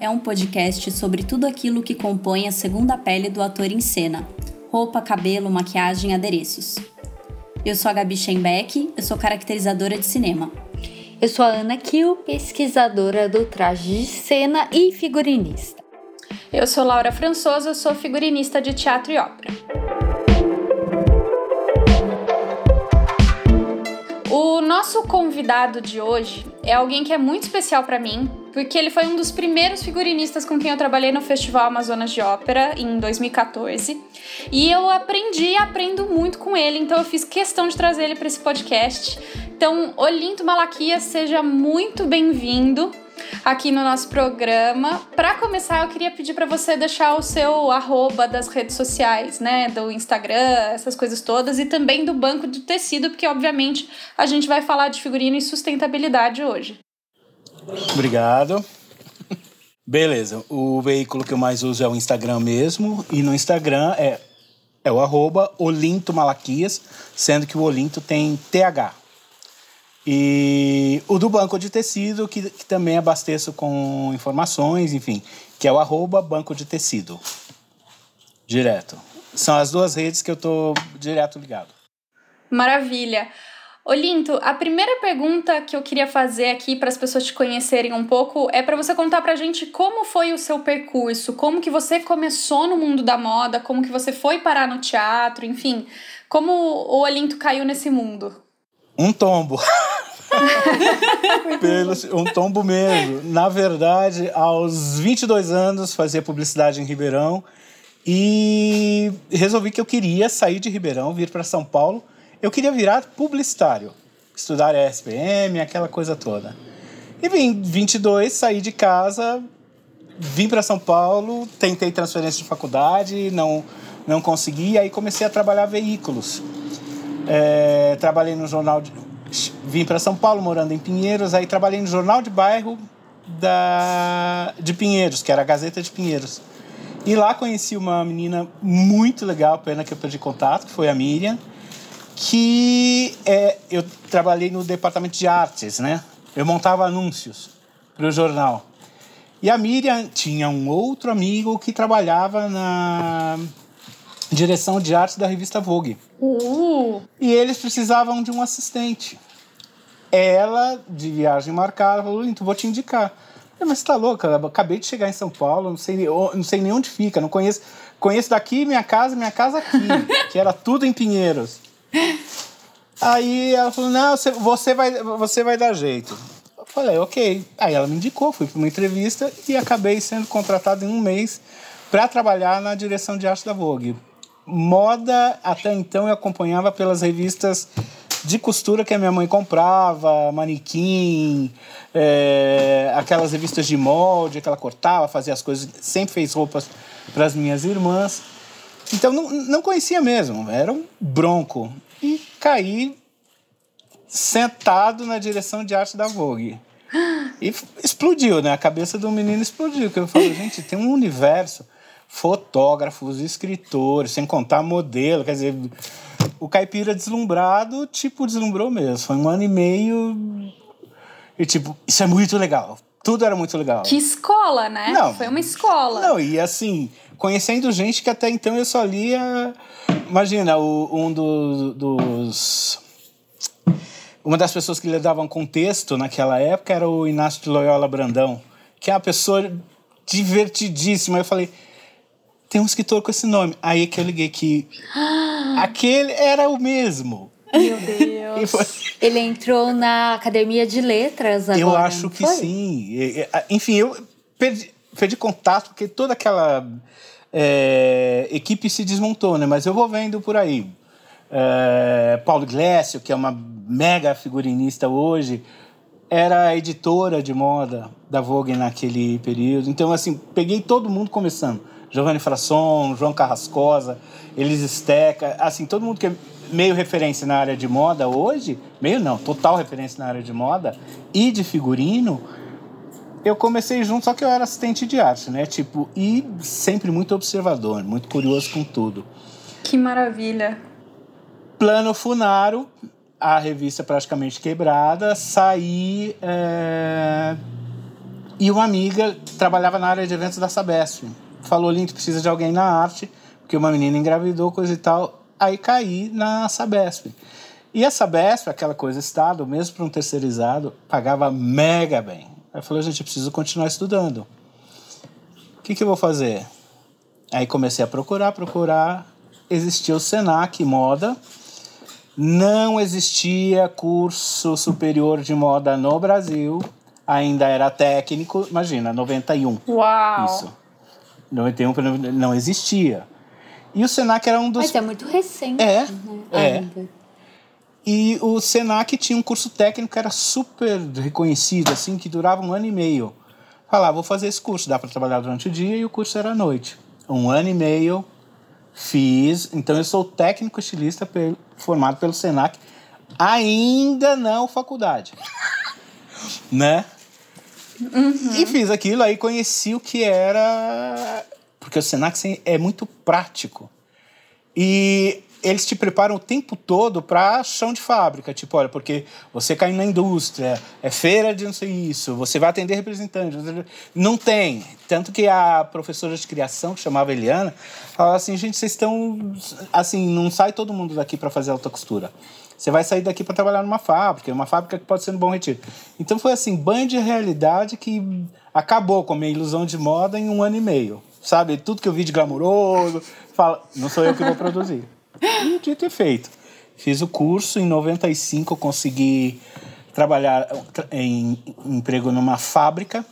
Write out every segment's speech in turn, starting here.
é um podcast sobre tudo aquilo que compõe a segunda pele do ator em cena: roupa, cabelo, maquiagem, adereços. Eu sou a Gabi Schenbeck, eu sou caracterizadora de cinema. Eu sou a Ana Kiel, pesquisadora do traje de cena e figurinista. Eu sou Laura Françoso, sou figurinista de teatro e ópera. O nosso convidado de hoje é alguém que é muito especial para mim, porque ele foi um dos primeiros figurinistas com quem eu trabalhei no Festival Amazonas de Ópera em 2014. E eu aprendi e aprendo muito com ele, então eu fiz questão de trazer ele para esse podcast. Então, Olinto Malaquias, seja muito bem-vindo aqui no nosso programa. Para começar, eu queria pedir para você deixar o seu arroba das redes sociais, né, do Instagram, essas coisas todas, e também do banco de tecido, porque obviamente a gente vai falar de figurino e sustentabilidade hoje. Obrigado. Beleza, o veículo que eu mais uso é o Instagram mesmo, e no Instagram é, é o arroba Olinto Malaquias, sendo que o Olinto tem TH. E o do banco de tecido, que, que também abasteço com informações, enfim, que é o arroba banco de tecido. Direto. São as duas redes que eu tô direto ligado. Maravilha. Olinto, a primeira pergunta que eu queria fazer aqui para as pessoas te conhecerem um pouco é para você contar pra gente como foi o seu percurso, como que você começou no mundo da moda, como que você foi parar no teatro, enfim, como o Olinto caiu nesse mundo. Um tombo. Um tombo mesmo. Na verdade, aos 22 anos, fazia publicidade em Ribeirão e resolvi que eu queria sair de Ribeirão, vir para São Paulo. Eu queria virar publicitário, estudar SPM, aquela coisa toda. E vim, 22, saí de casa, vim para São Paulo, tentei transferência de faculdade, não, não consegui, aí comecei a trabalhar veículos. É, trabalhei no jornal de, vim para São Paulo morando em Pinheiros aí trabalhei no jornal de bairro da de Pinheiros que era a Gazeta de Pinheiros e lá conheci uma menina muito legal pena que eu perdi contato que foi a Miriam que é, eu trabalhei no departamento de artes né eu montava anúncios para o jornal e a Miriam tinha um outro amigo que trabalhava na direção de arte da revista Vogue. Uh. E eles precisavam de um assistente. Ela, de viagem marcada, falou: então vou te indicar. falei, mas você tá louca? Eu acabei de chegar em São Paulo, não sei, não sei nem onde fica, não conheço. Conheço daqui minha casa, minha casa aqui, que era tudo em Pinheiros. Aí ela falou: não, você vai, você vai dar jeito. Eu falei, ok. Aí ela me indicou, fui para uma entrevista e acabei sendo contratado em um mês para trabalhar na direção de arte da Vogue. Moda, até então, eu acompanhava pelas revistas de costura que a minha mãe comprava, manequim, é, aquelas revistas de molde que ela cortava, fazia as coisas, sempre fez roupas para as minhas irmãs. Então não, não conhecia mesmo, era um bronco. E caí sentado na direção de arte da Vogue. E explodiu, né? A cabeça do menino explodiu. Que eu falei, gente, tem um universo fotógrafos, escritores, sem contar modelo, quer dizer, o caipira deslumbrado, tipo, deslumbrou mesmo. Foi um ano e meio e tipo, isso é muito legal. Tudo era muito legal. Que escola, né? Não. Foi uma escola. Não, e assim, conhecendo gente que até então eu só lia. Imagina, o, um do, dos. Uma das pessoas que lhe davam contexto naquela época era o Inácio de Loyola Brandão, que é uma pessoa divertidíssima. Eu falei, tem um escritor com esse nome. Aí que eu liguei que aquele era o mesmo. Meu Deus. Foi... Ele entrou na Academia de Letras agora. Eu acho que foi? sim. Enfim, eu perdi, perdi contato porque toda aquela é, equipe se desmontou, né? Mas eu vou vendo por aí. É, Paulo Glécio, que é uma mega figurinista hoje, era editora de moda da Vogue naquele período. Então, assim, peguei todo mundo começando Giovanni Frasson, João Carrascosa, Elis Steca, assim, todo mundo que é meio referência na área de moda hoje, meio não, total referência na área de moda e de figurino, eu comecei junto, só que eu era assistente de arte, né? Tipo, e sempre muito observador, muito curioso com tudo. Que maravilha. Plano Funaro, a revista praticamente quebrada, saí é, E uma amiga trabalhava na área de eventos da Sabesp. Falou, Lindo, precisa de alguém na arte, porque uma menina engravidou, coisa e tal. Aí caí na Sabesp. E a Sabesp, aquela coisa Estado, mesmo para um terceirizado, pagava mega bem. Aí eu falei, gente, eu preciso continuar estudando. O que, que eu vou fazer? Aí comecei a procurar, procurar. Existia o Senac Moda. Não existia curso superior de moda no Brasil. Ainda era técnico, imagina, 91. Uau! Isso. 91 não existia. E o Senac era um dos. Mas é muito recente. É, né? é. Ainda. E o Senac tinha um curso técnico que era super reconhecido, assim, que durava um ano e meio. Falava, vou fazer esse curso, dá para trabalhar durante o dia e o curso era à noite. Um ano e meio, fiz. Então eu sou técnico estilista pel- formado pelo Senac, ainda não faculdade. né? E fiz aquilo, aí conheci o que era. Porque o Senac é muito prático. E eles te preparam o tempo todo para chão de fábrica. Tipo, olha, porque você cai na indústria, é feira de não sei isso, você vai atender representantes. Não tem. Tanto que a professora de criação, que chamava Eliana, falava assim: gente, vocês estão. Assim, não sai todo mundo daqui para fazer alta costura. Você vai sair daqui para trabalhar numa fábrica, uma fábrica que pode ser no Bom Retiro. Então foi assim, banho de realidade que acabou com a minha ilusão de moda em um ano e meio. Sabe, tudo que eu vi de glamouroso, fala, não sou eu que vou produzir. E dito e feito. Fiz o curso, em 95 eu consegui trabalhar em emprego numa fábrica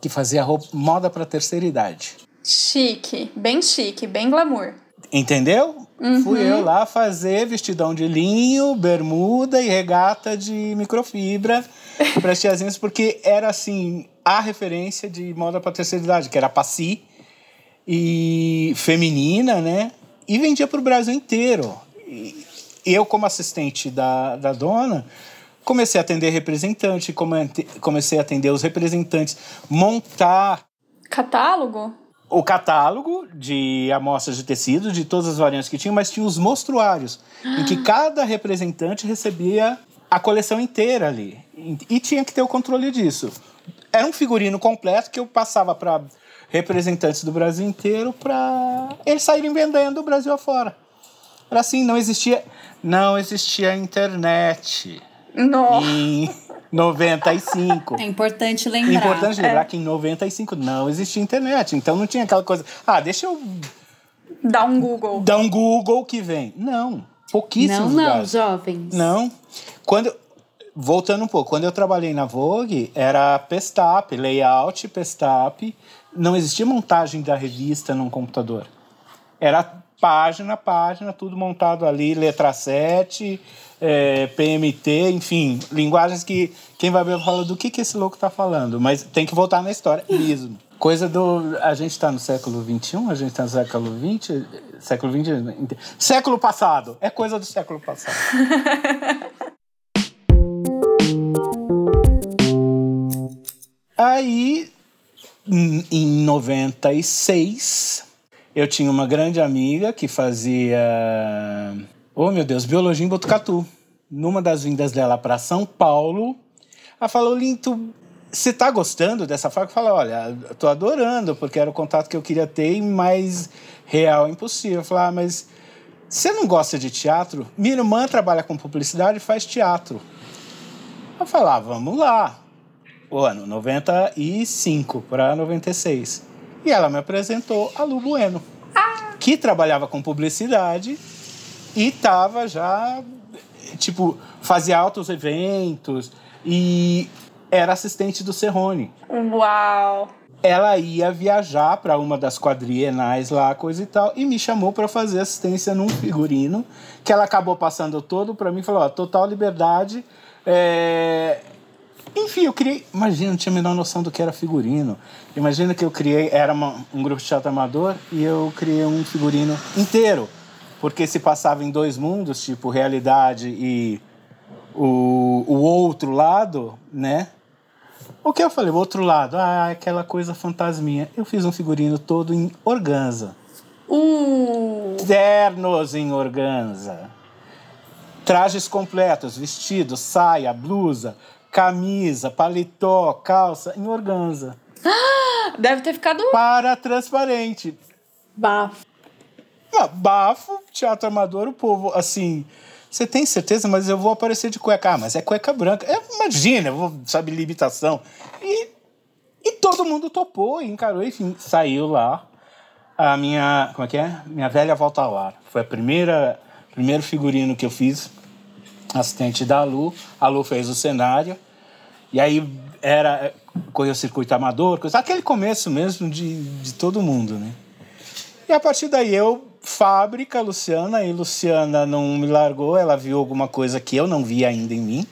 que fazia roupa, moda para terceira idade. Chique, bem chique, bem glamour. Entendeu? Fui eu lá fazer vestidão de linho, bermuda e regata de microfibra para as tiazinhas, porque era assim a referência de moda para terceira idade, que era passi e feminina, né? E vendia para o Brasil inteiro. E eu, como assistente da, da dona, comecei a atender representante, come- comecei a atender os representantes, montar Catálogo? o catálogo de amostras de tecido, de todas as variantes que tinha, mas tinha os mostruários, em que cada representante recebia a coleção inteira ali. E tinha que ter o controle disso. Era um figurino completo que eu passava para representantes do Brasil inteiro para eles saírem vendendo do Brasil afora. Era assim, não existia, não existia internet Nossa. em 95. É importante lembrar. É importante lembrar que em 95 não existia internet, então não tinha aquela coisa, ah, deixa eu Dá um Google. dar um Google que vem. Não, pouquíssimos Não, não, lugares. jovens. Não. Quando voltando um pouco, quando eu trabalhei na Vogue, era pestap, layout, pestap, não existia montagem da revista num computador. Era página, a página, tudo montado ali, letra 7, é, PMT, enfim, linguagens que quem vai ver fala do que, que esse louco tá falando, mas tem que voltar na história mesmo. Coisa do. A gente está no século XXI, a gente está no século XX, século XX. Século passado. É coisa do século passado. Aí, em em 96, eu tinha uma grande amiga que fazia, oh meu Deus, biologia em Botucatu. Numa das vindas dela para São Paulo, ela falou: Linto, você tá gostando dessa fábrica? Eu falei: olha, tô adorando, porque era o contato que eu queria ter, mas real é impossível. Eu falei: ah, mas você não gosta de teatro? Minha irmã trabalha com publicidade e faz teatro. Eu falei: ah, vamos lá o ano 95 para 96. E ela me apresentou a Lu Bueno, que trabalhava com publicidade e estava já, tipo, fazia altos eventos e era assistente do Serrone. Uau. Ela ia viajar para uma das quadrienais lá, coisa e tal, e me chamou para fazer assistência num figurino, que ela acabou passando todo para mim, falou, ó, total liberdade, é, enfim, eu criei. Imagina, não tinha a menor noção do que era figurino. Imagina que eu criei. Era uma- um grupo de teatro amador e eu criei um figurino inteiro. Porque se passava em dois mundos, tipo realidade e o, o outro lado, né? O que eu falei? O outro lado, ah, aquela coisa fantasminha. Eu fiz um figurino todo em organza. Uh. Ternos em organza. Trajes completos, vestido, saia, blusa, camisa, paletó, calça em organza. Deve ter ficado. Para transparente. Bafo. Ah, bafo, teatro amador, o povo, assim. Você tem certeza, mas eu vou aparecer de cueca. Ah, mas é cueca branca. É, imagina, eu vou, sabe, limitação. E, e todo mundo topou e encarou, enfim, saiu lá. A minha, como é que é? Minha velha volta ao lar. Foi a primeira, primeiro figurino que eu fiz, assistente da Lu. A Lu fez o cenário. E aí era, correu circuito amador, coisa, aquele começo mesmo de, de todo mundo, né? E a partir daí eu, fábrica, Luciana, e Luciana não me largou, ela viu alguma coisa que eu não vi ainda em mim.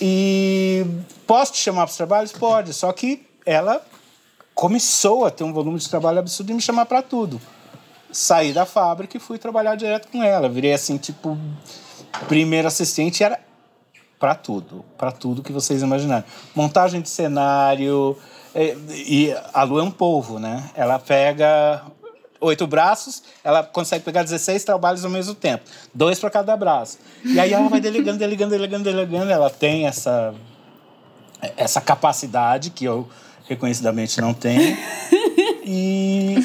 E posso te chamar para os trabalhos? Pode, só que ela começou a ter um volume de trabalho absurdo e me chamar para tudo. Saí da fábrica e fui trabalhar direto com ela. Virei assim, tipo, primeiro assistente era para tudo, para tudo que vocês imaginarem. Montagem de cenário, e, e a Lu é um polvo, né? Ela pega oito braços, ela consegue pegar 16 trabalhos ao mesmo tempo, dois para cada braço. E aí ela vai delegando, delegando, delegando, delegando. Ela tem essa essa capacidade que eu reconhecidamente não tenho. E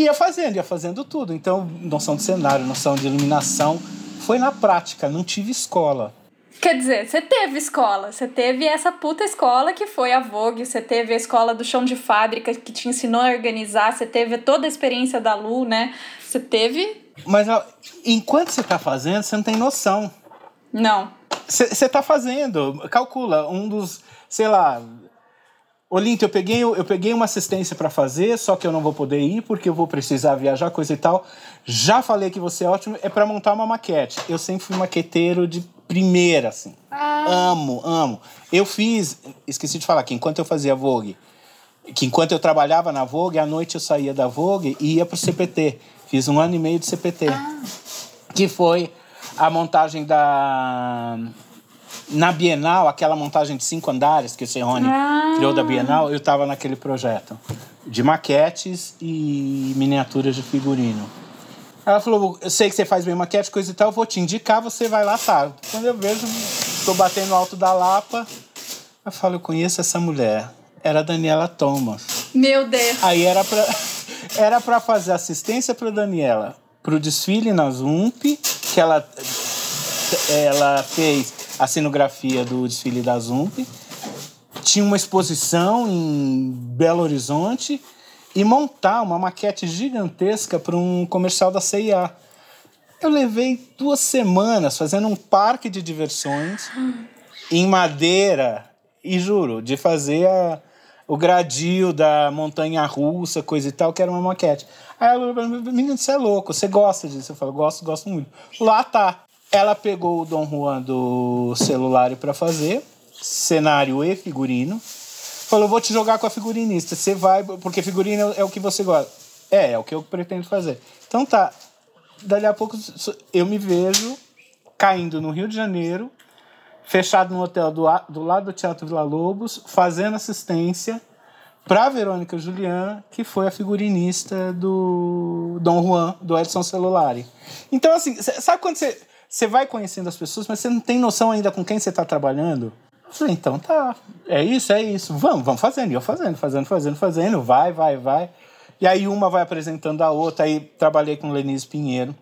e ia fazendo, ia fazendo tudo. Então, noção de cenário, noção de iluminação, foi na prática, não tive escola. Quer dizer, você teve escola, você teve essa puta escola que foi a Vogue, você teve a escola do chão de fábrica que te ensinou a organizar, você teve toda a experiência da Lu, né? Você teve. Mas ó, enquanto você tá fazendo, você não tem noção. Não. Você tá fazendo, calcula, um dos, sei lá, Olinto, eu peguei, eu peguei uma assistência para fazer, só que eu não vou poder ir porque eu vou precisar viajar, coisa e tal. Já falei que você é ótimo, é para montar uma maquete. Eu sempre fui maqueteiro de primeira, assim. Ah. Amo, amo. Eu fiz, esqueci de falar que enquanto eu fazia Vogue, que enquanto eu trabalhava na Vogue, à noite eu saía da Vogue e ia pro CPT. Fiz um ano e meio de CPT. Ah. Que foi a montagem da na Bienal, aquela montagem de cinco andares que o Serrone ah. criou da Bienal, eu estava naquele projeto de maquetes e miniaturas de figurino. Ela falou: Eu sei que você faz bem maquete, coisa e tal, eu vou te indicar, você vai lá, tá. Quando eu vejo, estou batendo alto da Lapa, eu falo: Eu conheço essa mulher. Era a Daniela Thomas. Meu Deus. Aí era pra, era pra fazer assistência pra Daniela pro desfile na Zump, que ela, ela fez a cenografia do desfile da Zump. Tinha uma exposição em Belo Horizonte e montar uma maquete gigantesca para um comercial da CIA. Eu levei duas semanas fazendo um parque de diversões em madeira e juro, de fazer a, o gradil da montanha russa, coisa e tal, que era uma maquete. Aí ela falou: menino, você é louco, você gosta disso? Eu falei: gosto, gosto muito. Lá tá. Ela pegou o Dom Juan do celular para fazer, cenário e figurino. Falou: vou te jogar com a figurinista. Você vai, porque figurino é o que você gosta. É, é o que eu pretendo fazer. Então tá. Dali a pouco eu me vejo caindo no Rio de Janeiro, fechado no hotel do, do lado do Teatro Vila Lobos, fazendo assistência para Verônica Julian, que foi a figurinista do Dom Juan, do Edson Celulari. Então, assim, sabe quando você você vai conhecendo as pessoas, mas você não tem noção ainda com quem você está trabalhando. Eu falei, então tá, é isso, é isso. Vamos, vamos fazendo. E eu fazendo, fazendo, fazendo, fazendo. Vai, vai, vai. E aí uma vai apresentando a outra. Aí trabalhei com Lenise Pinheiro.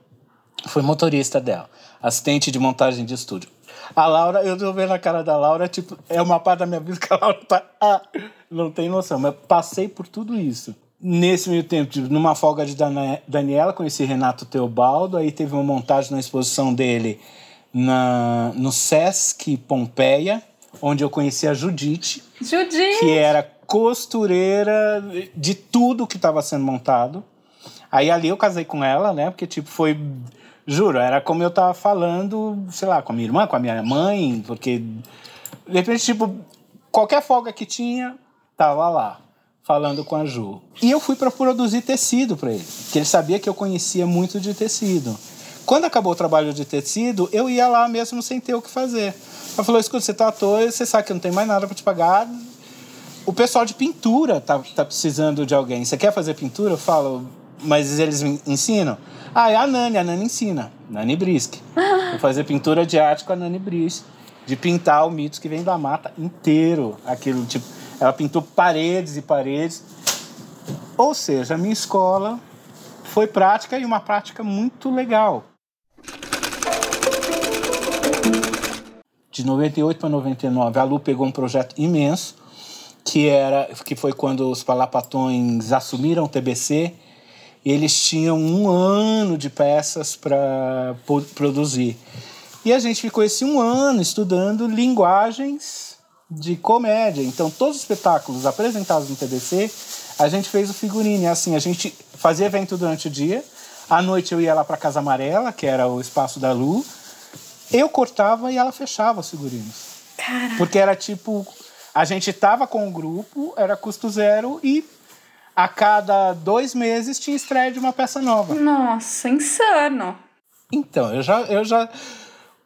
Fui motorista dela. Assistente de montagem de estúdio. A Laura, eu tô vendo a cara da Laura, tipo, é uma parte da minha vida que a Laura tá. Ah, não tem noção, mas passei por tudo isso. Nesse meio tempo, numa folga de Daniela, conheci Renato Teobaldo, aí teve uma montagem na exposição dele na, no Sesc Pompeia, onde eu conheci a Judite. Judite! Que era costureira de tudo que estava sendo montado. Aí ali eu casei com ela, né? Porque, tipo, foi. Juro, era como eu tava falando, sei lá, com a minha irmã, com a minha mãe, porque. De repente, tipo, qualquer folga que tinha, tava lá falando com a Ju. E eu fui para produzir tecido para ele, que ele sabia que eu conhecia muito de tecido. Quando acabou o trabalho de tecido, eu ia lá mesmo sem ter o que fazer. Ela falou: escuta, você tá à toa, você sabe que não tem mais nada para te pagar. O pessoal de pintura tá, tá precisando de alguém. Você quer fazer pintura? Eu falo, mas eles me ensinam? Ah, é a Nani, a Nani ensina. Nani Brisk. Vou fazer pintura de arte com a Nani Brisk. de pintar o mitos que vem da mata inteiro. Aquilo, tipo, ela pintou paredes e paredes. Ou seja, a minha escola foi prática e uma prática muito legal. De 98 para 99, a Lu pegou um projeto imenso, que era que foi quando os Palapatões assumiram o TBC. Eles tinham um ano de peças para produzir. E a gente ficou esse um ano estudando linguagens de comédia. Então, todos os espetáculos apresentados no TBC, a gente fez o figurino. E assim, a gente fazia evento durante o dia. À noite eu ia lá para Casa Amarela, que era o espaço da Lu. Eu cortava e ela fechava os figurinos. Caraca. Porque era tipo, a gente tava com o grupo, era custo zero e a cada dois meses tinha estreia de uma peça nova. Nossa, insano. Então, eu já, eu já.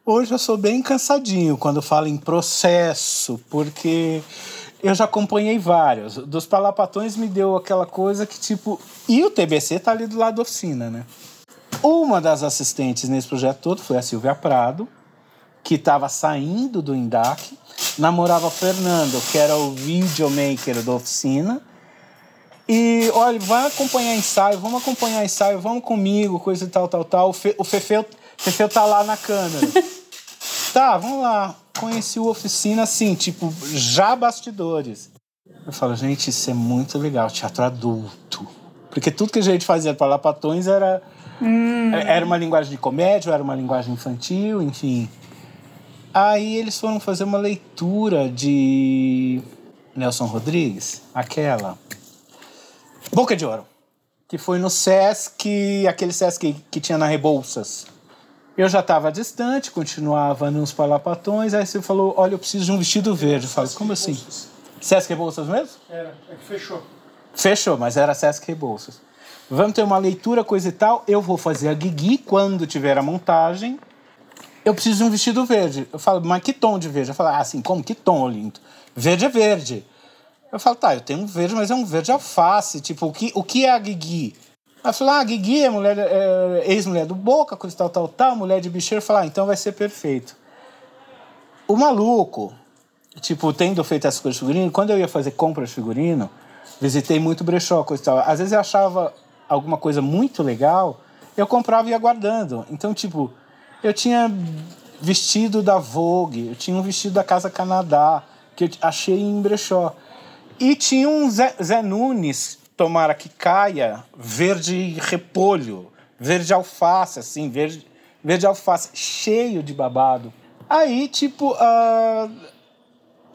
Hoje eu sou bem cansadinho quando falo em processo, porque eu já acompanhei vários. Dos Palapatões me deu aquela coisa que, tipo. E o TBC tá ali do lado da oficina, né? Uma das assistentes nesse projeto todo foi a Silvia Prado, que estava saindo do INDAC, namorava o Fernando, que era o videomaker da oficina. E, olha, vai acompanhar ensaio, vamos acompanhar ensaio, vamos comigo, coisa e tal, tal, tal. O, Fe, o Fefeu, Fefeu tá lá na câmera. tá, vamos lá. Conheci o Oficina, assim, tipo, já bastidores. Eu falo, gente, isso é muito legal, teatro adulto. Porque tudo que a gente fazia para Lapatões era... Era uma linguagem de comédia, era uma linguagem infantil, enfim. Aí eles foram fazer uma leitura de Nelson Rodrigues, aquela... Boca de Ouro, que foi no Sesc, aquele Sesc que tinha na Rebouças. Eu já estava distante, continuava nos palapatões, aí você falou, olha, eu preciso de um vestido verde. Eu falo, como assim? Sesc Rebouças mesmo? Era, é que fechou. Fechou, mas era Sesc Rebouças. Vamos ter uma leitura, coisa e tal. Eu vou fazer a Guigui quando tiver a montagem. Eu preciso de um vestido verde. Eu falo, mas que tom de verde? Eu falo, ah, assim, como? Que tom, lindo? Verde é verde. Eu falo, tá, eu tenho um verde, mas é um verde alface. Tipo, o que, o que é a Guigui? Ela falou, ah, Guigui é, mulher, é ex-mulher do Boca, coisa tal, tal, tal, mulher de bicheiro. Falo, ah, então vai ser perfeito. O maluco, tipo, tendo feito essas coisas de figurino, quando eu ia fazer compra de figurino, visitei muito brechó, coisa tal. Às vezes eu achava alguma coisa muito legal, eu comprava e ia guardando. Então, tipo, eu tinha vestido da Vogue, eu tinha um vestido da Casa Canadá, que eu achei em brechó. E tinha um Zé, Zé Nunes, tomara que caia, verde repolho, verde alface, assim, verde, verde alface, cheio de babado. Aí, tipo, ah,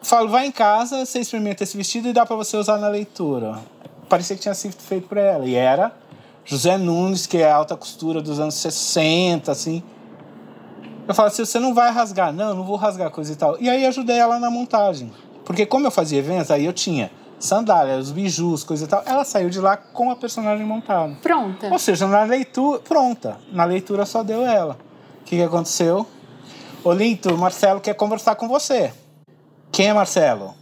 falo, vai em casa, você experimenta esse vestido e dá para você usar na leitura. Parecia que tinha sido feito para ela. E era José Nunes, que é alta costura dos anos 60, assim. Eu falo assim, você não vai rasgar. Não, não vou rasgar coisa e tal. E aí ajudei ela na montagem. Porque como eu fazia eventos, aí eu tinha sandálias, os bijus, coisa e tal. Ela saiu de lá com a personagem montada. Pronta. Ou seja, na leitura, pronta. Na leitura só deu ela. O que, que aconteceu? Olinto, Marcelo quer conversar com você. Quem é Marcelo?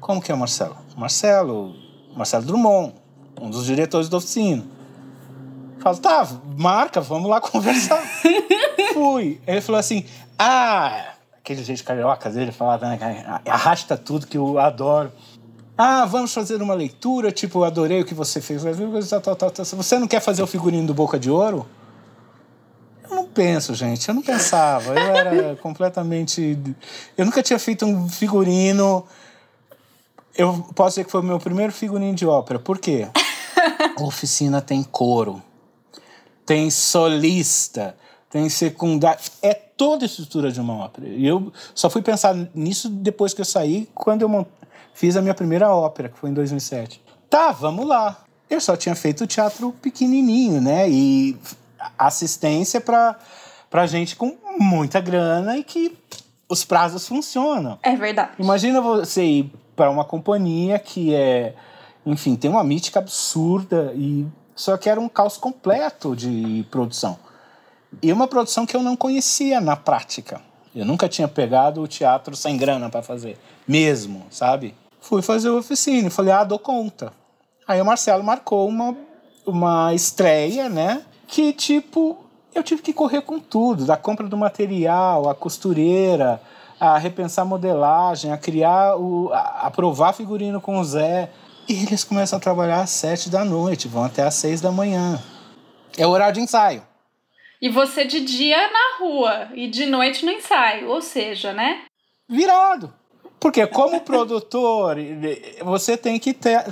Como que é o Marcelo? Marcelo, Marcelo Drummond, um dos diretores da oficina. Falo, tá, marca, vamos lá conversar. Fui. Ele falou assim, ah, aquele jeito carioca dele, falava, né, arrasta tudo que eu adoro. Ah, vamos fazer uma leitura, tipo, adorei o que você fez. Tal, tal, tal, tal. Você não quer fazer o figurino do Boca de Ouro? Eu não penso, gente. Eu não pensava. Eu era completamente. Eu nunca tinha feito um figurino. Eu posso dizer que foi o meu primeiro figurino de ópera. Por quê? A oficina tem coro, tem solista, tem secundário. É toda a estrutura de uma ópera. E eu só fui pensar nisso depois que eu saí, quando eu mont... fiz a minha primeira ópera, que foi em 2007. Tá, vamos lá. Eu só tinha feito teatro pequenininho, né? E assistência para para gente com muita grana e que os prazos funcionam. É verdade. Imagina você ir para uma companhia que é, enfim, tem uma mítica absurda e só que era um caos completo de produção. E uma produção que eu não conhecia na prática. Eu nunca tinha pegado o teatro sem grana para fazer, mesmo, sabe? Fui fazer o oficina, falei: "Ah, dou conta". Aí o Marcelo marcou uma uma estreia, né? Que tipo, eu tive que correr com tudo, da compra do material, a costureira, a repensar modelagem, a criar, o, a, a provar figurino com o Zé. E eles começam a trabalhar às sete da noite, vão até às seis da manhã. É o horário de ensaio. E você de dia na rua e de noite no ensaio, ou seja, né? Virado. Porque como produtor, você tem que ter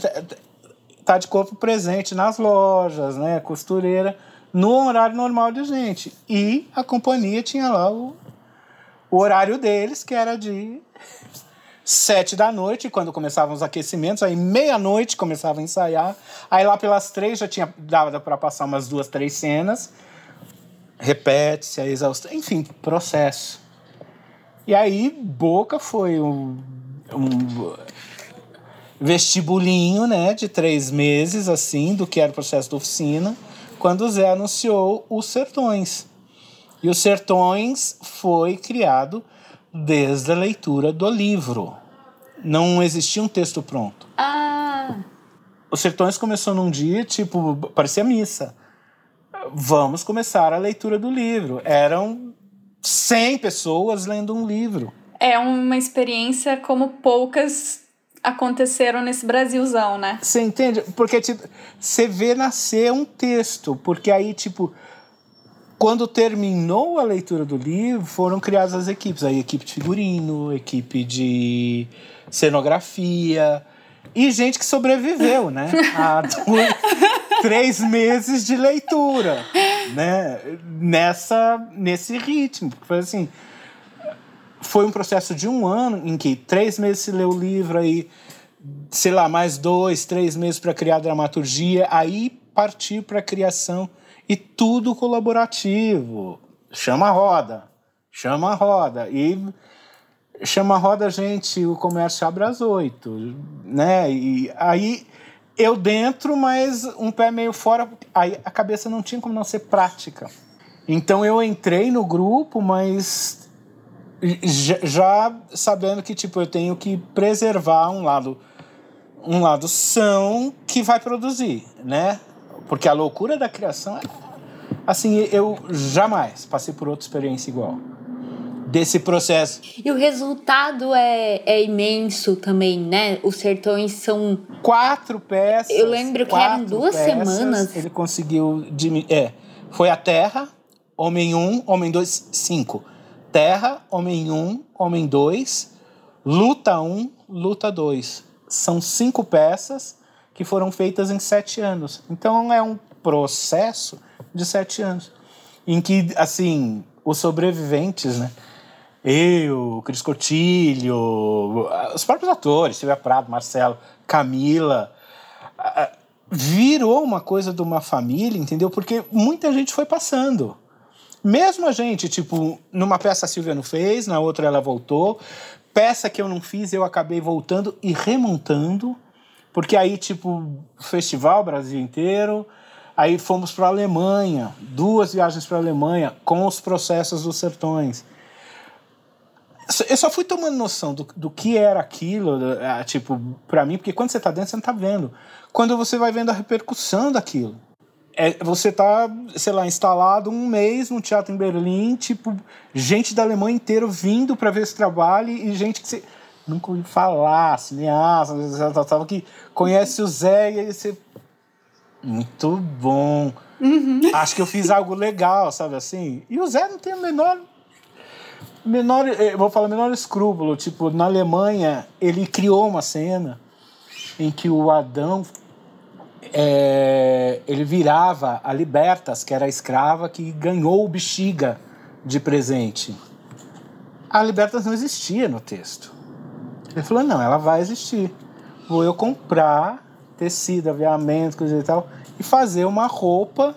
tá de corpo presente nas lojas, né, costureira, no horário normal de gente. E a companhia tinha lá o, o horário deles, que era de sete da noite, quando começavam os aquecimentos, aí meia-noite começava a ensaiar, aí lá pelas três já tinha dava para passar umas duas, três cenas, repete-se a exaustão, enfim, processo. E aí Boca foi um, um vestibulinho, né, de três meses, assim, do que era o processo da oficina, quando o Zé anunciou os Sertões. E os Sertões foi criado desde a leitura do livro. Não existia um texto pronto. Ah! Os Sertões começou num dia, tipo, parecia missa. Vamos começar a leitura do livro. Eram 100 pessoas lendo um livro. É uma experiência como poucas aconteceram nesse Brasilzão, né? Você entende? Porque, tipo, você vê nascer um texto, porque aí, tipo, quando terminou a leitura do livro, foram criadas as equipes. Aí, equipe de figurino, equipe de cenografia e gente que sobreviveu, né? A três meses de leitura, né? Nessa, nesse ritmo. Foi assim, foi um processo de um ano em que três meses se leu o livro, aí, sei lá, mais dois, três meses para criar dramaturgia, aí partir para a criação e tudo colaborativo. Chama a roda, chama a roda. E chama roda, gente, o comércio abre às oito, né? E aí eu dentro, mas um pé meio fora, aí a cabeça não tinha como não ser prática. Então eu entrei no grupo, mas já sabendo que tipo eu tenho que preservar um lado um lado são que vai produzir, né? Porque a loucura da criação, assim, eu jamais passei por outra experiência igual desse processo. E o resultado é, é imenso também, né? Os sertões são quatro peças. Eu lembro que eram duas peças, semanas. Ele conseguiu é, foi a Terra, Homem 1, um, Homem 2, 5. Terra, Homem 1, um, Homem 2, Luta 1, um, Luta 2. São cinco peças que foram feitas em sete anos. Então é um processo de sete anos. Em que, assim, os sobreviventes, né? Eu, Cris Cotilho, os próprios atores, Silvia Prado, Marcelo, Camila, virou uma coisa de uma família, entendeu? Porque muita gente foi passando. Mesmo a gente, tipo, numa peça a Silvia não fez, na outra ela voltou. Peça que eu não fiz, eu acabei voltando e remontando. Porque aí, tipo, festival Brasil inteiro. Aí fomos para a Alemanha, duas viagens para a Alemanha com os processos dos sertões eu só fui tomando noção do, do que era aquilo, tipo, para mim, porque quando você tá dentro, você não tá vendo. Quando você vai vendo a repercussão daquilo. É, você tá, sei lá, instalado um mês no teatro em Berlim, tipo, gente da Alemanha inteira vindo para ver esse trabalho e gente que você nunca ouviu falar, cineasta, tava que conhece o Zé e aí você. Muito bom. Uhum. Acho que eu fiz algo legal, sabe assim? E o Zé não tem o menor menor, eh, vou falar menor escrúpulo, tipo, na Alemanha ele criou uma cena em que o Adão é, ele virava a Libertas, que era a escrava que ganhou o bexiga de presente. A Libertas não existia no texto. Ele falou: não, ela vai existir. Vou eu comprar tecido, aviamento, coisa e tal, e fazer uma roupa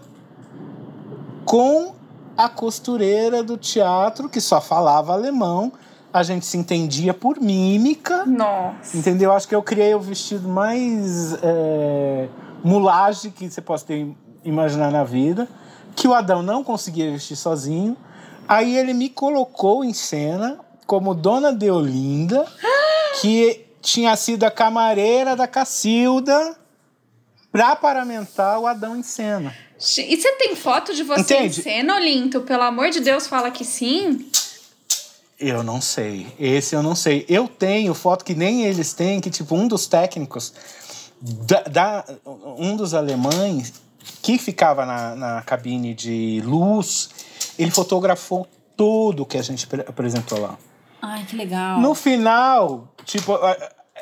com a costureira do teatro, que só falava alemão. A gente se entendia por mímica. Nossa. Entendeu? Acho que eu criei o vestido mais é, mulagem que você possa ter, imaginar na vida. Que o Adão não conseguia vestir sozinho. Aí ele me colocou em cena como Dona Deolinda, que tinha sido a camareira da Cacilda para paramentar o Adão em cena. E você tem foto de você Entende? em cena, Olinto? Pelo amor de Deus, fala que sim. Eu não sei. Esse eu não sei. Eu tenho foto que nem eles têm, que tipo, um dos técnicos, da, da um dos alemães, que ficava na, na cabine de luz, ele fotografou tudo que a gente apresentou lá. Ai, que legal. No final, tipo,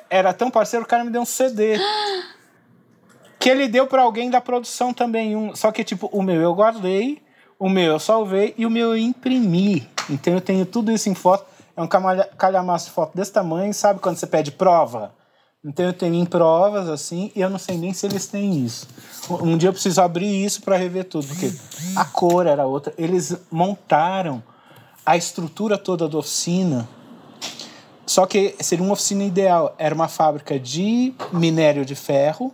era tão parceiro, o cara me deu um CD. que ele deu para alguém da produção também. Um, só que, tipo, o meu eu guardei, o meu eu salvei e o meu eu imprimi. Então eu tenho tudo isso em foto. É um calhamaço de foto desse tamanho, sabe quando você pede prova? Então eu tenho em provas, assim, e eu não sei nem se eles têm isso. Um dia eu preciso abrir isso para rever tudo, porque a cor era outra. Eles montaram a estrutura toda da oficina. Só que seria uma oficina ideal. Era uma fábrica de minério de ferro.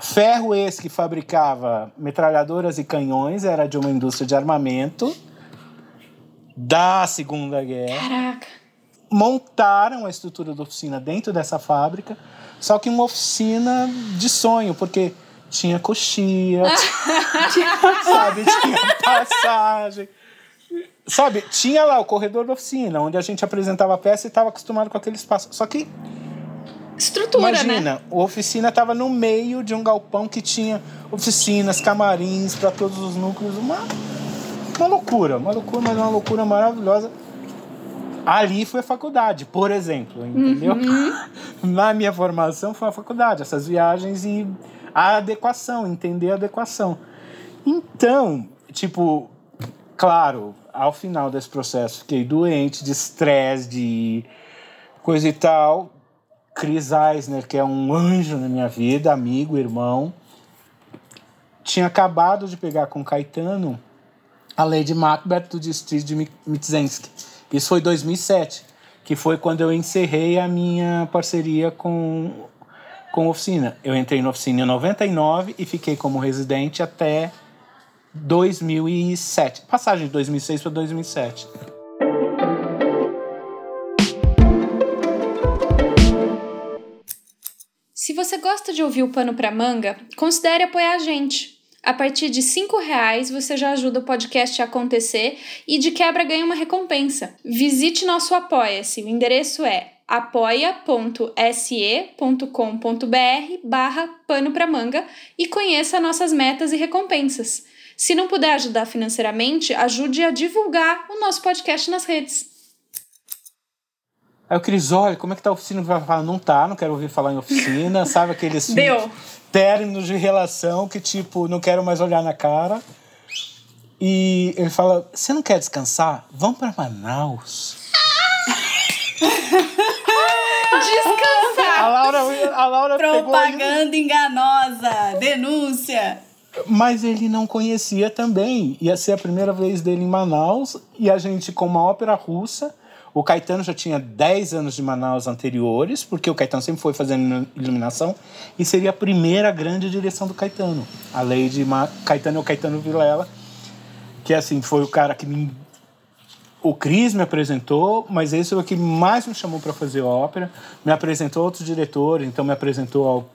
Ferro esse que fabricava metralhadoras e canhões, era de uma indústria de armamento da Segunda Guerra. Caraca! Montaram a estrutura da oficina dentro dessa fábrica, só que uma oficina de sonho, porque tinha coxia, tinha, sabe, tinha passagem Sabe, tinha lá o corredor da oficina, onde a gente apresentava a peça e estava acostumado com aquele espaço. Só que. Estrutura, imagina, né? a oficina estava no meio de um galpão que tinha oficinas, camarins para todos os núcleos. Uma, uma loucura, uma loucura, mas uma loucura maravilhosa. Ali foi a faculdade, por exemplo, entendeu? Uhum. Na minha formação foi a faculdade, essas viagens e a adequação, entender a adequação. Então, tipo, claro, ao final desse processo, fiquei doente de estresse, de coisa e tal. Chris Eisner, que é um anjo na minha vida, amigo, irmão, tinha acabado de pegar com Caetano a Lady Macbeth do distrito de Mitzensky. Isso foi 2007, que foi quando eu encerrei a minha parceria com, com oficina. Eu entrei na oficina em 99 e fiquei como residente até 2007. Passagem de 2006 para 2007. Se você gosta de ouvir o Pano para Manga, considere apoiar a gente. A partir de cinco reais você já ajuda o podcast a acontecer e de quebra ganha uma recompensa. Visite nosso Apoia-se. O endereço é apoia.se.com.br barra pano pra manga e conheça nossas metas e recompensas. Se não puder ajudar financeiramente, ajude a divulgar o nosso podcast nas redes. Aí o Cris, olha, como é que tá a oficina? Vai falar, não tá, não quero ouvir falar em oficina, sabe aqueles Deu. términos de relação que, tipo, não quero mais olhar na cara. E ele fala, você não quer descansar? Vamos para Manaus. Descansar! A Laura, a Laura Propaganda enganosa, denúncia. Mas ele não conhecia também. Ia ser a primeira vez dele em Manaus e a gente com uma ópera russa. O Caetano já tinha 10 anos de Manaus anteriores, porque o Caetano sempre foi fazendo iluminação, e seria a primeira grande direção do Caetano. A lei de Ma... Caetano é o Caetano Vilela, que assim, foi o cara que me... O Cris me apresentou, mas esse é o que mais me chamou para fazer ópera. Me apresentou outros diretores, então me apresentou ao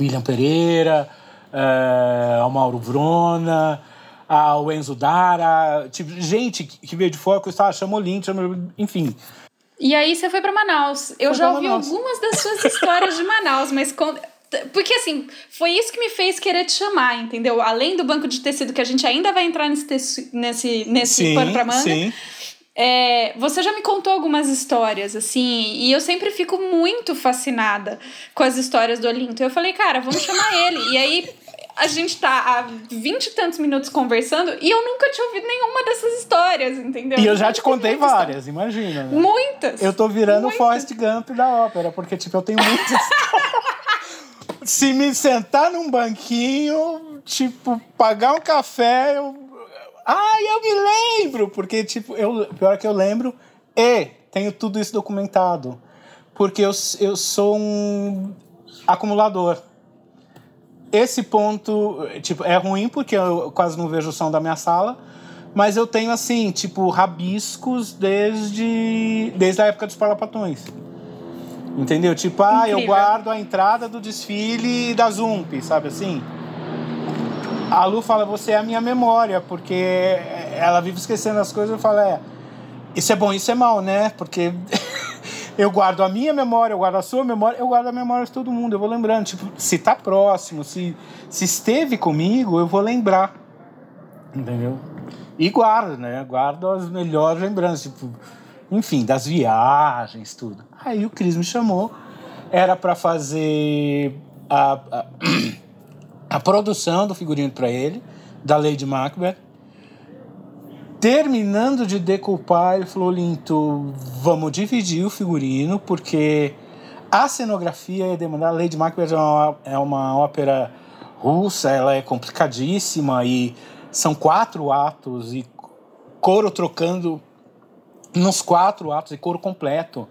William Pereira, uh, ao Mauro Vrona, ao Enzo Dara, tipo, gente que veio de fora, que eu estava Chamolim, Chamolim, enfim. E aí você foi para Manaus. Eu foi já ouvi Manaus. algumas das suas histórias de Manaus, mas porque assim, foi isso que me fez querer te chamar, entendeu? Além do banco de tecido que a gente ainda vai entrar nesse nesse nesse sim, pano pra manga. Sim. É, você já me contou algumas histórias, assim, e eu sempre fico muito fascinada com as histórias do Olinto. Eu falei, cara, vamos chamar ele. E aí a gente tá há vinte e tantos minutos conversando e eu nunca tinha ouvido nenhuma dessas histórias, entendeu? E eu já te contei várias, imagina. Né? Muitas! Eu tô virando o Forrest Gump da ópera, porque, tipo, eu tenho muitas. Se me sentar num banquinho, tipo, pagar um café, eu. Ah, eu me lembro! Porque, tipo, eu, pior que eu lembro, e tenho tudo isso documentado. Porque eu, eu sou um acumulador esse ponto, tipo, é ruim porque eu quase não vejo o som da minha sala, mas eu tenho assim, tipo, rabiscos desde desde a época dos parlapatões. Entendeu? Tipo, ah, Incrível. eu guardo a entrada do desfile da Zump, sabe assim? A Lu fala, você é a minha memória, porque ela vive esquecendo as coisas. Eu falo, é. Isso é bom, isso é mal, né? Porque eu guardo a minha memória, eu guardo a sua memória, eu guardo a memória de todo mundo. Eu vou lembrando, tipo, se tá próximo, se, se esteve comigo, eu vou lembrar. Entendeu? E guardo, né? Guardo as melhores lembranças, tipo, enfim, das viagens, tudo. Aí o Cris me chamou, era para fazer a, a, a, produção do figurino para ele, da Lady Macbeth. Terminando de decupar, ele falou: Linto, vamos dividir o figurino, porque a cenografia ia demandar. Lady Macbeth é uma, é uma ópera russa, ela é complicadíssima e são quatro atos e coro trocando nos quatro atos e coro completo.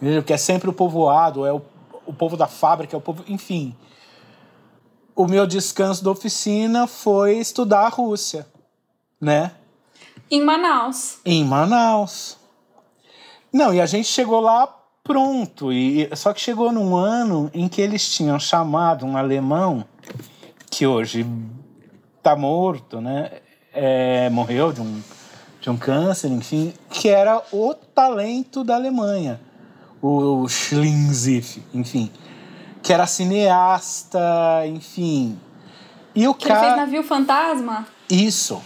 Entendeu? Que é sempre o povoado, é o, o povo da fábrica, é o povo. Enfim. O meu descanso da oficina foi estudar a Rússia, né? Em Manaus. Em Manaus. Não, e a gente chegou lá pronto. E, só que chegou num ano em que eles tinham chamado um alemão, que hoje tá morto, né? É, morreu de um, de um câncer, enfim, que era o talento da Alemanha, o Schlinzif, enfim, que era cineasta, enfim. E o que cara... ele fez Navio Fantasma? Isso,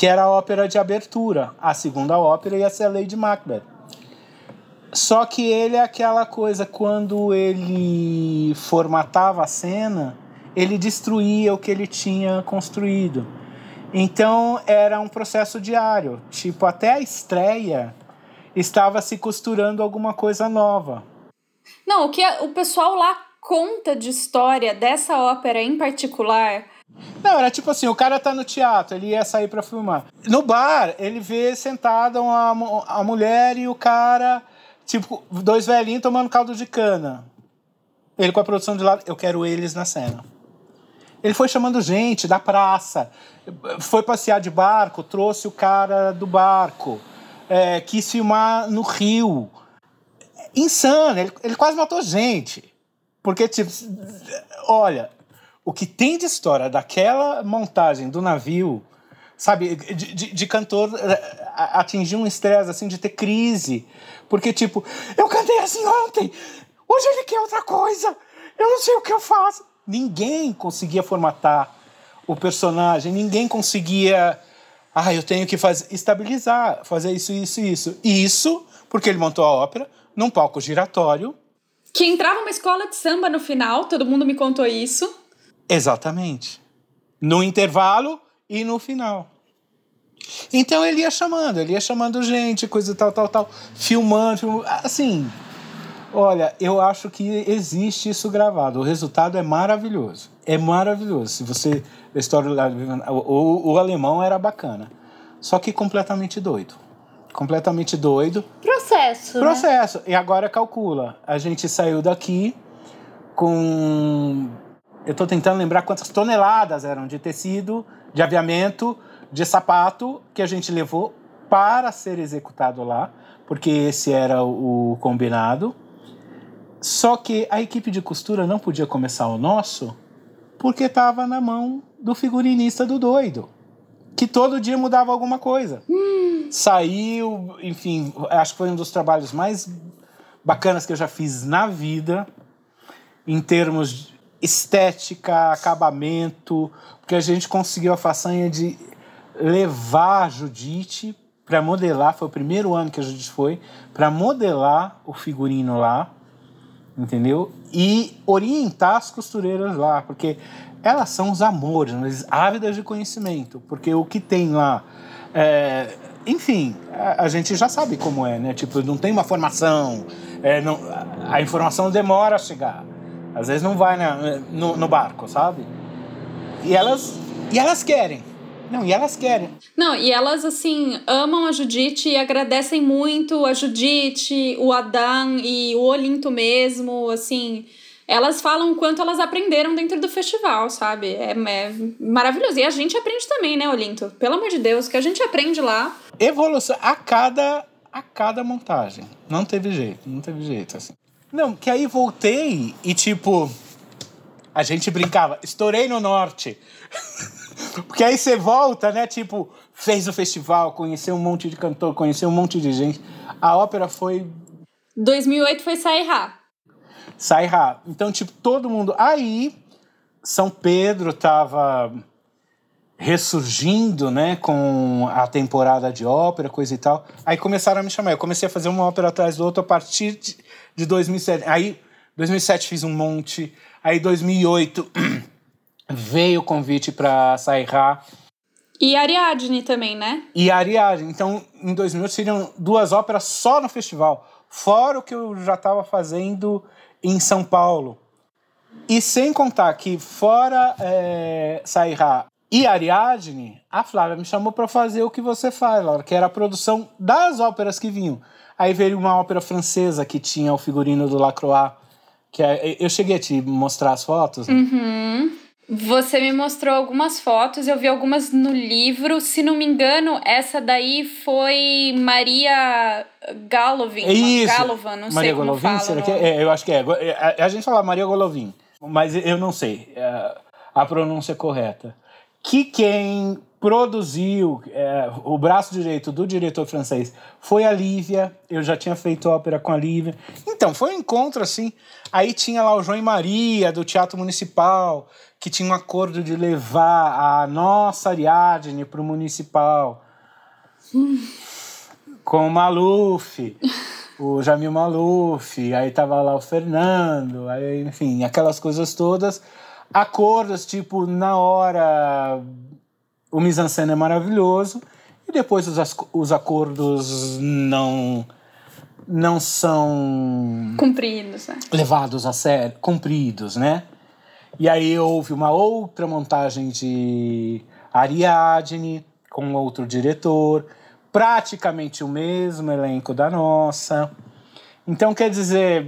que era a ópera de abertura, a segunda ópera ia ser a Lady Macbeth. Só que ele é aquela coisa, quando ele formatava a cena, ele destruía o que ele tinha construído. Então era um processo diário, tipo até a estreia estava se costurando alguma coisa nova. Não, o que o pessoal lá conta de história dessa ópera em particular. Não, era tipo assim, o cara tá no teatro, ele ia sair para filmar. No bar, ele vê sentada a mulher e o cara, tipo, dois velhinhos tomando caldo de cana. Ele com a produção de lado, eu quero eles na cena. Ele foi chamando gente da praça, foi passear de barco, trouxe o cara do barco, é, quis filmar no rio. Insano, ele, ele quase matou gente. Porque, tipo, olha, o que tem de história daquela montagem do navio, sabe, de, de, de cantor é, atingir um estresse, assim, de ter crise. Porque, tipo, eu cantei assim ontem, hoje ele quer outra coisa, eu não sei o que eu faço. Ninguém conseguia formatar o personagem, ninguém conseguia. Ah, eu tenho que fazer, estabilizar, fazer isso, isso, isso. Isso, porque ele montou a ópera num palco giratório. Que entrava uma escola de samba no final, todo mundo me contou isso. Exatamente. No intervalo e no final. Então ele ia chamando, ele ia chamando gente, coisa tal, tal, tal, filmando, assim, Olha, eu acho que existe isso gravado. O resultado é maravilhoso. É maravilhoso. Se você. A história o, o alemão era bacana. Só que completamente doido. Completamente doido. Processo. Né? Processo. Né? E agora calcula. A gente saiu daqui com. Eu estou tentando lembrar quantas toneladas eram de tecido, de aviamento, de sapato que a gente levou para ser executado lá, porque esse era o combinado. Só que a equipe de costura não podia começar o nosso porque estava na mão do figurinista do doido, que todo dia mudava alguma coisa. Hum. Saiu, enfim, acho que foi um dos trabalhos mais bacanas que eu já fiz na vida, em termos estética, acabamento, porque a gente conseguiu a façanha de levar a Judite para modelar, foi o primeiro ano que a Judite foi, para modelar o figurino lá entendeu? E orientar as costureiras lá, porque elas são os amores, ávidas de conhecimento, porque o que tem lá, é, enfim, a, a, gente já sabe como é, né? Tipo, não tem uma formação, é, não, a informação demora a chegar, às vezes não vai na, no, no barco, sabe? E elas, e elas querem. Não, e elas querem. Não, e elas, assim, amam a Judite e agradecem muito a Judite, o Adam e o Olinto mesmo, assim. Elas falam o quanto elas aprenderam dentro do festival, sabe? É, é maravilhoso. E a gente aprende também, né, Olinto? Pelo amor de Deus, que a gente aprende lá. Evolução a cada, a cada montagem. Não teve jeito, não teve jeito, assim. Não, que aí voltei e, tipo, a gente brincava, estourei no norte. Porque aí você volta, né? Tipo, fez o festival, conheceu um monte de cantor, conheceu um monte de gente. A ópera foi 2008 foi Sairá. Sairá. Então, tipo, todo mundo. Aí, São Pedro tava ressurgindo, né, com a temporada de ópera, coisa e tal. Aí começaram a me chamar. Eu comecei a fazer uma ópera atrás do outro a partir de, de 2007. Aí, 2007 fiz um monte. Aí, 2008 veio o convite para Sairá. E Ariadne também, né? E Ariadne. Então, em 2008 seriam duas óperas só no festival, fora o que eu já estava fazendo em São Paulo. E sem contar que, fora é, Sairá e Ariadne, a Flávia me chamou para fazer o que você faz, Laura, que era a produção das óperas que vinham. Aí veio uma ópera francesa que tinha o figurino do Lacroix, que é, eu cheguei a te mostrar as fotos. Né? Uhum. Você me mostrou algumas fotos, eu vi algumas no livro. Se não me engano, essa daí foi Maria Galovin. Isso. Galovan, não Maria sei como Golovin, fala. será que é? É, Eu acho que é. A, a gente fala Maria Golovin, mas eu não sei é, a pronúncia correta. Que quem produziu é, o braço direito do diretor francês foi a Lívia. Eu já tinha feito ópera com a Lívia. Então, foi um encontro assim. Aí tinha lá o João e Maria, do Teatro Municipal, que tinha um acordo de levar a nossa Ariadne para o Municipal. Com o Maluf, o Jamil Maluf, aí tava lá o Fernando, aí, enfim, aquelas coisas todas. Acordos, tipo, na hora o mise-en-scène é maravilhoso, e depois os, os acordos não, não são Cumpridos, né? levados a sério, cumpridos, né? E aí houve uma outra montagem de Ariadne com outro diretor, praticamente o mesmo elenco da nossa. Então, quer dizer,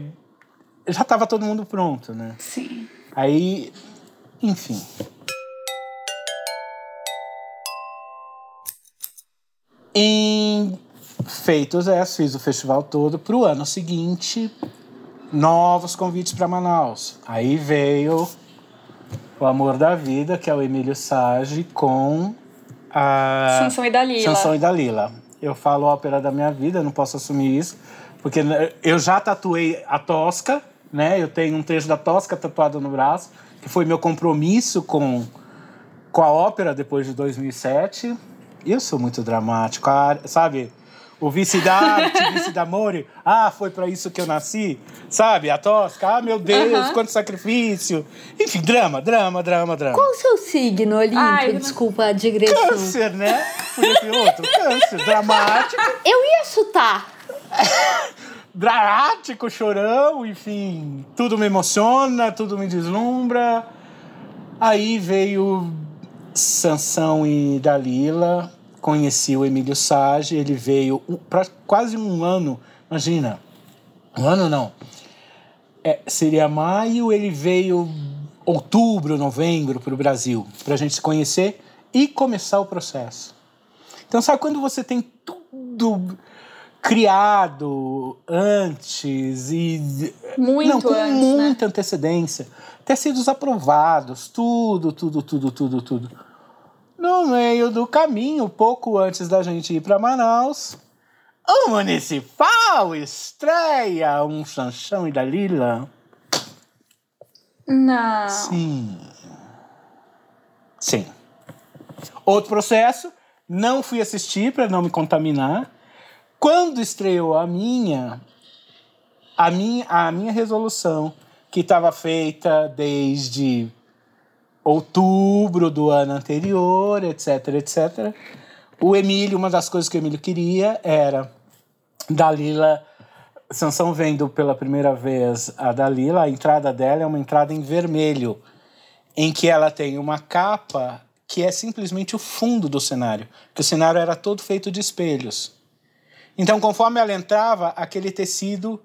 já estava todo mundo pronto, né? Sim. Aí, enfim. Em feitos essa, fiz o festival todo. Para o ano seguinte, novos convites para Manaus. Aí veio o amor da vida, que é o Emílio Sage, com a Sansão e Dalila. Sansão e Dalila. Eu falo ópera da minha vida, não posso assumir isso, porque eu já tatuei a Tosca, né? Eu tenho um trecho da Tosca tatuado no braço, que foi meu compromisso com, com a ópera depois de 2007. Eu sou muito dramático, a- sabe? O vice da arte, vice da amore. Ah, foi para isso que eu nasci, sabe? A Tosca, ah, meu Deus, quanto sacrifício. Enfim, drama, drama, drama, drama. Qual o seu signo, Olímpio? Ai, Desculpa a digressão. Câncer, né? Ter outro. Câncer, dramático. Eu ia chutar. dramático, chorão, enfim, tudo me emociona, tudo me deslumbra. Aí veio Sansão e Dalila, conheci o Emílio Sage, ele veio para quase um ano, imagina, um ano não, é, seria maio, ele veio outubro, novembro para o Brasil, para a gente se conhecer e começar o processo. Então, sabe quando você tem tudo criado antes e Muito não, com antes, né? muita antecedência, tecidos aprovados, tudo, tudo, tudo, tudo, tudo. No meio do caminho, pouco antes da gente ir para Manaus, o municipal estreia um Sanchão e Dalila. Não. Sim. Sim. Outro processo, não fui assistir para não me contaminar. Quando estreou a minha, a minha, a minha resolução, que estava feita desde outubro do ano anterior, etc, etc. O Emílio, uma das coisas que o Emílio queria era Dalila Sansão vendo pela primeira vez a Dalila, a entrada dela é uma entrada em vermelho, em que ela tem uma capa que é simplesmente o fundo do cenário, que o cenário era todo feito de espelhos. Então, conforme ela entrava, aquele tecido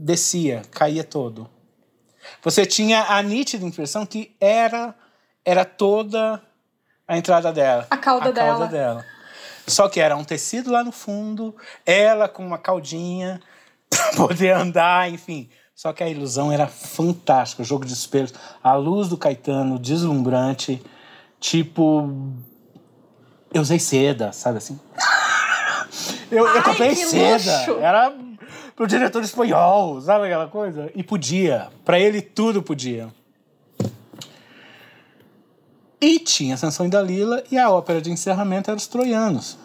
descia, caía todo. Você tinha a nítida impressão que era era toda a entrada dela, A cauda dela. dela. Só que era um tecido lá no fundo, ela com uma caudinha para poder andar, enfim. Só que a ilusão era fantástica, o jogo de espelhos, a luz do Caetano deslumbrante, tipo Eu usei seda, sabe assim? eu, eu comprei seda. luxo! Era pro diretor espanhol, sabe aquela coisa? E podia. Pra ele tudo podia. E tinha Sansão e Dalila e a ópera de encerramento era Os Troianos,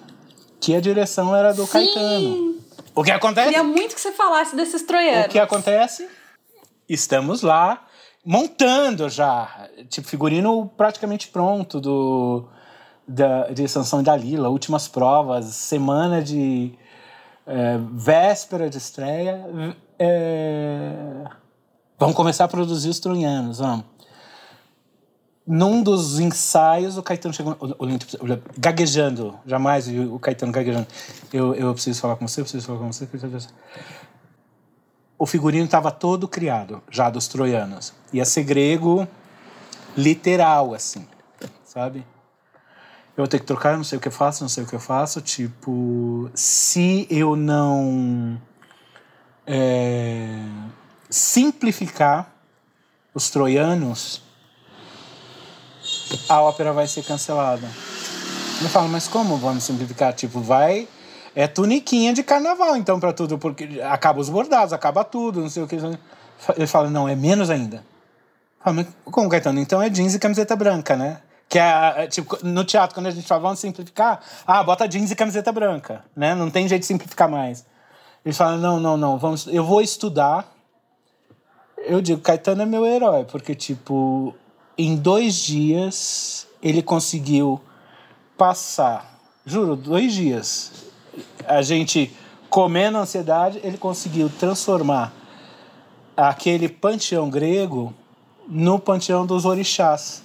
que a direção era do Caetano. O que acontece? Queria muito que você falasse desses troianos. O que acontece? Estamos lá montando já, tipo figurino praticamente pronto do da, de Sansão e Dalila, últimas provas, semana de é, véspera de estreia. É, vamos começar a produzir os troianos, vamos. Num dos ensaios, o Caetano chegou, o- o- o- gaguejando, jamais o Caetano gaguejando. Eu, eu preciso falar com você, eu preciso falar com você. O figurino estava todo criado, já dos troianos. Ia ser grego literal, assim, sabe? Eu vou ter que trocar, eu não sei o que eu faço, não sei o que eu faço. Tipo, se eu não é, simplificar os troianos, a ópera vai ser cancelada. Eu falo, mas como vamos simplificar? Tipo, vai. É tuniquinha de carnaval, então, para tudo, porque acaba os bordados, acaba tudo, não sei o que. Ele fala, não, é menos ainda. Eu falo, mas como, Caetano? Então é jeans e camiseta branca, né? Que é, é, tipo, no teatro, quando a gente fala, vamos simplificar, ah, bota jeans e camiseta branca, né? Não tem jeito de simplificar mais. Ele fala, não, não, não, vamos, eu vou estudar. Eu digo, Caetano é meu herói, porque, tipo, em dois dias ele conseguiu passar, juro, dois dias, a gente comendo ansiedade, ele conseguiu transformar aquele panteão grego no panteão dos orixás.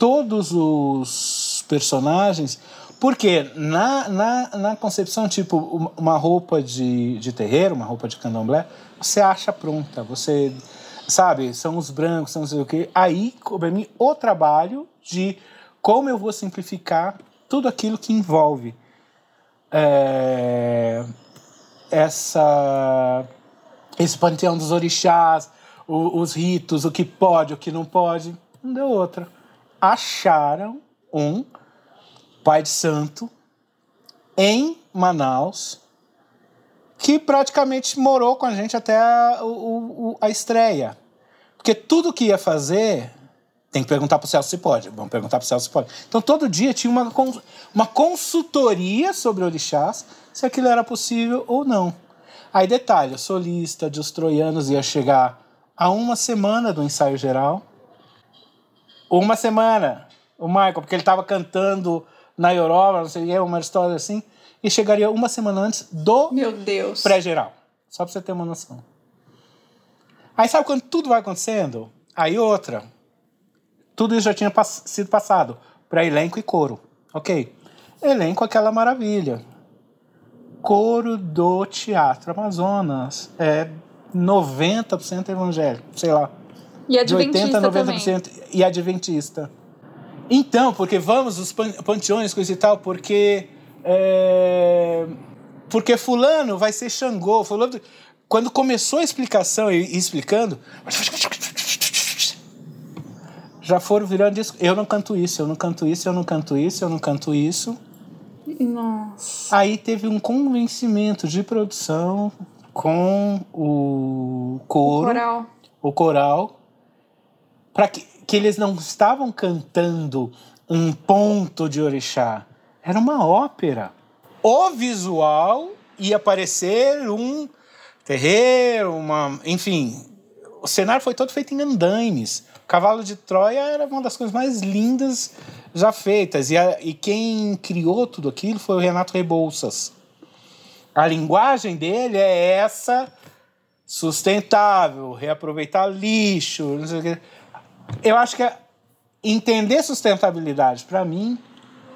Todos os personagens. Porque na, na, na concepção, tipo, uma- roupa de, de terreiro, uma roupa de candomblé, você acha pronta. Você, sabe, são os brancos, são sei o quê. Aí, coube a mim o trabalho de como eu vou simplificar tudo aquilo que envolve é, essa esse panteão dos orixás, o- os ritos, o que pode, o que não pode. Não deu outra. Acharam um pai de santo em Manaus que praticamente morou com a gente até a, o- o- a estreia. Porque tudo que ia fazer tem que perguntar para o Celso se pode. Vamos perguntar para o Celso se pode. Então, todo dia tinha uma, uma consultoria sobre orixás, se aquilo era possível ou não. Aí, detalhe, o solista de Os Troianos ia chegar a uma semana do ensaio geral. Uma semana, o Michael, porque ele estava cantando na Europa, não sei o que, uma história assim, e chegaria uma semana antes do pré-geral. Só pra você ter uma noção. Aí sabe quando tudo vai acontecendo? Aí outra. Tudo isso já tinha pass- sido passado para elenco e coro. Ok. Elenco, aquela maravilha. Coro do Teatro Amazonas. É 90% evangélico, sei lá. E De 80% a adventista 90% também. e adventista. Então, porque vamos, os pan- panteões, coisa e tal, porque. é, porque Fulano vai ser Xangô. Fulano, quando começou a explicação e, explicando. Já foram virando disco. Eu não canto isso, eu não canto isso, eu não canto isso, eu não canto isso. Nossa. Aí teve um convencimento de produção com o coro Coral. o coral, para que, que eles não estavam cantando um ponto de orixá, era uma ópera. O visual ia parecer um terreiro, uma, enfim, o cenário foi todo feito em andaimes. O Cavalo de Troia era uma das coisas mais lindas já feitas. E, a- e quem criou tudo aquilo foi o Renato Rebouças. A linguagem dele é essa sustentável, reaproveitar lixo, não sei o quê. Eu acho que entender sustentabilidade, para mim,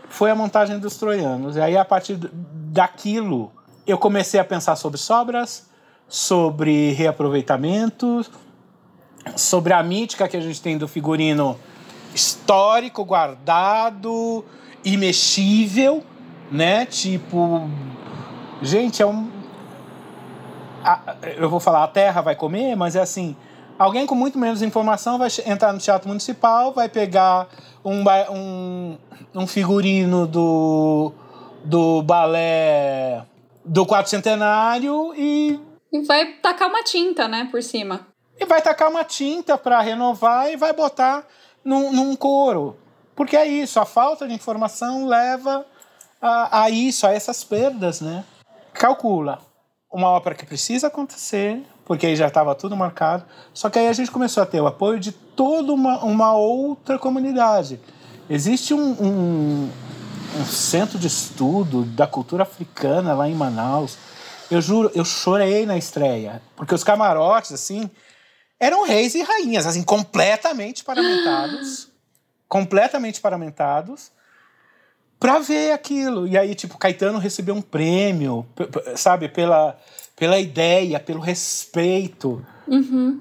foi a montagem dos troianos. E aí, a partir daquilo, eu comecei a pensar sobre sobras, sobre reaproveitamento, sobre a mítica que a gente tem do figurino histórico, guardado, imexível, né? Tipo, gente, é um. eu vou falar, a terra vai comer, mas é assim: Alguém com muito menos informação vai entrar no Teatro Municipal, vai pegar um, um, um figurino do, do balé do quarto centenário e. E vai tacar uma tinta, né, por cima. E vai tacar uma tinta para renovar e vai botar num, num coro. Porque é isso, a falta de informação leva a, a isso, a essas perdas, né? Calcula uma ópera que precisa acontecer, porque aí já estava tudo marcado. Só que aí a gente começou a ter o apoio de toda uma, uma outra comunidade. Existe um, um, um centro de estudo da cultura africana lá em Manaus. Eu juro, eu chorei na estreia, porque os camarotes, assim, eram reis e rainhas, assim, completamente paramentados. completamente paramentados para ver aquilo. E aí, tipo, Caetano recebeu um prêmio, sabe, pela, pela ideia, pelo respeito. Uhum.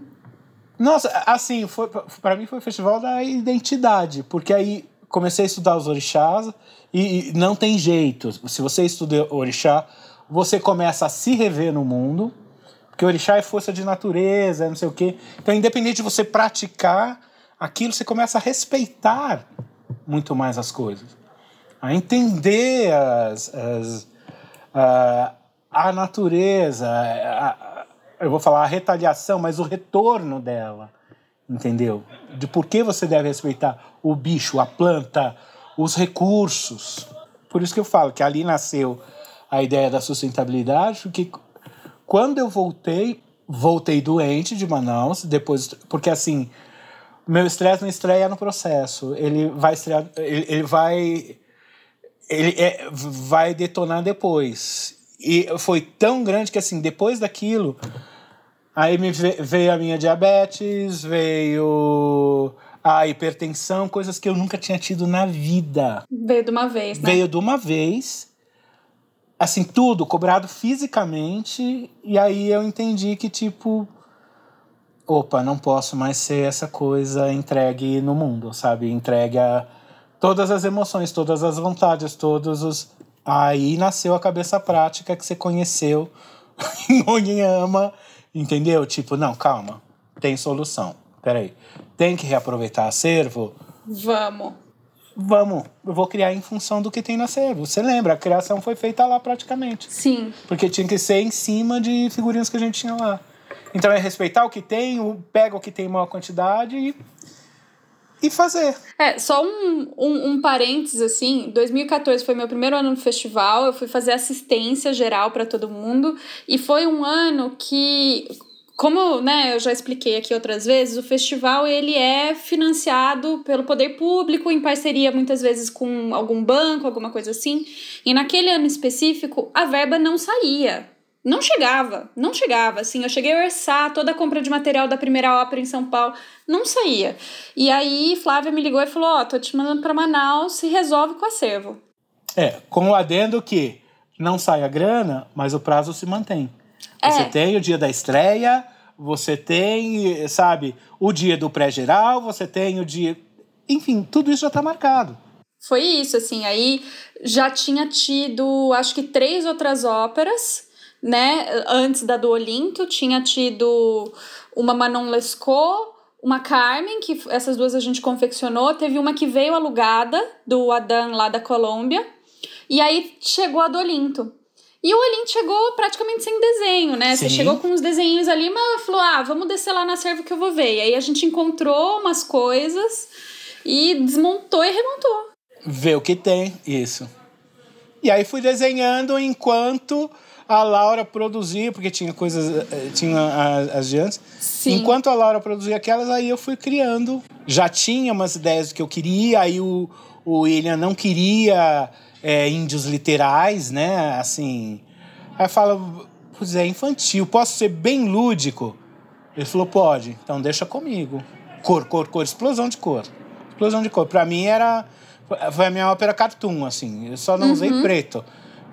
Nossa, assim, foi para mim foi o festival da identidade, porque aí comecei a estudar os orixás e, e não tem jeito. Se você estuda orixá, você começa a se rever no mundo, porque orixá é força de natureza, não sei o quê. Então, independente de você praticar aquilo, você começa a respeitar muito mais as coisas, a entender as, as a, a natureza, a, eu vou falar a retaliação, mas o retorno dela, entendeu? De por que você deve respeitar o bicho, a planta, os recursos. Por isso que eu falo que ali nasceu a ideia da sustentabilidade, porque quando eu voltei, voltei doente de Manaus, depois, porque assim, meu estresse não estreia no processo, ele vai estrear, ele, ele vai ele é, vai detonar depois. E foi tão grande que assim, depois daquilo, aí me veio a minha diabetes, veio a hipertensão, coisas que eu nunca tinha tido na vida. Veio de uma vez, né? Veio de uma vez. Assim, tudo cobrado fisicamente. E aí eu entendi que, tipo. Opa, não posso mais ser essa coisa entregue no mundo, sabe? Entregue a todas as emoções, todas as vontades, todos os. Aí nasceu a cabeça prática que você conheceu em Oniyama, entendeu? Tipo, não, calma, tem solução. Peraí, tem que reaproveitar acervo? Vamos. Vamos, eu vou criar em função do que tem no acervo. Você lembra, a criação foi feita lá praticamente. Sim. Porque tinha que ser em cima de figurinhas que a gente tinha lá. Então é respeitar o que tem, pega o que tem em maior quantidade e, e fazer. É, só um, um, um parênteses assim: 2014 foi meu primeiro ano no festival, eu fui fazer assistência geral para todo mundo, e foi um ano que como né, eu já expliquei aqui outras vezes, o festival ele é financiado pelo poder público em parceria muitas vezes com algum banco, alguma coisa assim. E naquele ano específico, a verba não saía. Não chegava, não chegava. Assim, eu cheguei a orçar toda a compra de material da primeira ópera em São Paulo, não saía. E aí Flávia me ligou e falou: Ó, oh, tô te mandando para Manaus, se resolve com o acervo. É, com o adendo que não sai a grana, mas o prazo se mantém. Você é. tem o dia da estreia, você tem, sabe, o dia do pré-geral, você tem o dia. Enfim, tudo isso já está marcado. Foi isso, assim. Aí já tinha tido, acho que três outras óperas, né? Antes da do Olinto, tinha tido uma Manon Lescaut, uma Carmen, que essas duas a gente confeccionou. Teve uma que veio alugada, do Adam lá da Colômbia. E aí chegou a do Olinto. E o Olin chegou praticamente sem desenho, né? Sim. Você chegou com uns desenhos ali, mas falou: ah, vamos descer lá na serva que eu vou ver. E aí a gente encontrou umas coisas e desmontou e remontou. Vê o que tem, isso. E aí fui desenhando enquanto a Laura produzia, porque tinha coisas, eh, tinha as, diantes. Enquanto a Laura produzia aquelas, aí eu fui criando. Já tinha umas ideias do que eu queria, aí o, o William não queria é, índios literais, né? Assim. Aí fala, pois é, infantil, posso ser bem lúdico? Ele falou, pode, então deixa comigo. Cor, cor, cor, explosão de cor. Explosão de cor. Pra mim era. Foi a minha ópera cartoon, assim. Eu só não uhum. usei preto.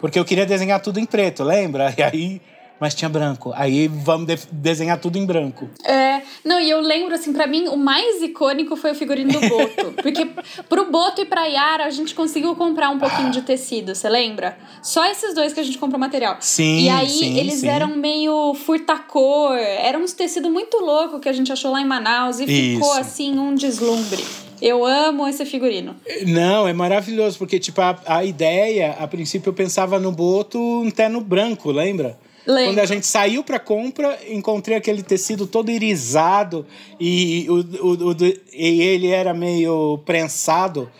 Porque eu queria desenhar tudo em preto, lembra? E aí mas tinha branco. Aí vamos de desenhar tudo em branco. É, Não, e eu lembro, assim, para mim, o mais icônico foi o figurino do Boto. porque pro Boto e pra Yara, a gente conseguiu comprar um pouquinho de tecido, você lembra? Só esses dois que a gente comprou material. Sim, E aí, sim, eles sim. eram meio furtacor. Era uns tecido muito louco que a gente achou lá em Manaus. E ficou, Isso. assim, um deslumbre. Eu amo esse figurino. Não, é maravilhoso, porque, tipo, a, a ideia, a princípio eu pensava no boto um terno branco, lembra? Lembro. Quando a gente saiu pra compra, encontrei aquele tecido todo irisado e, o, o, o e ele era meio prensado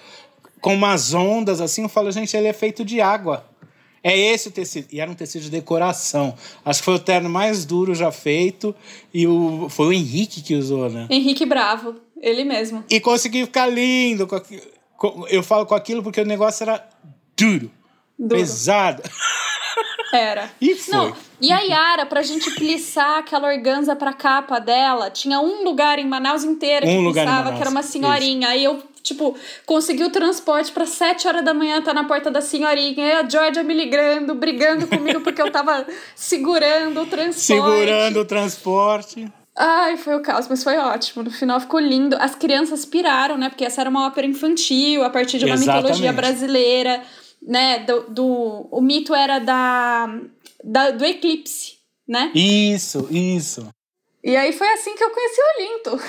com umas ondas assim. Eu falo, gente, ele é feito de água. É esse o tecido. E era um tecido de decoração. Acho que foi o terno mais duro já feito. E o, foi o Henrique que usou, né? Henrique Bravo, ele mesmo. E consegui ficar lindo. Com aqui- com- eu falo com aquilo porque o negócio era duro, Duro. pesado. Era. E foi. Não, e a Yara, pra gente plissar aquela organza pra capa dela, tinha um lugar em Manaus inteira que Um plissava, que era uma senhorinha. Aí eu, tipo, consegui o transporte pra 7 horas da manhã, tá na porta da senhorinha. E a Georgia me ligando, brigando comigo porque eu tava segurando o transporte. Segurando o transporte. Ai, foi o caos, mas foi ótimo. No final ficou lindo. As crianças piraram, né? Porque essa era uma ópera infantil, a partir de uma Exatamente. mitologia brasileira, né? Do, do- o mito era da, da- do eclipse, né? Isso, isso. E aí foi assim que eu conheci o Olinto.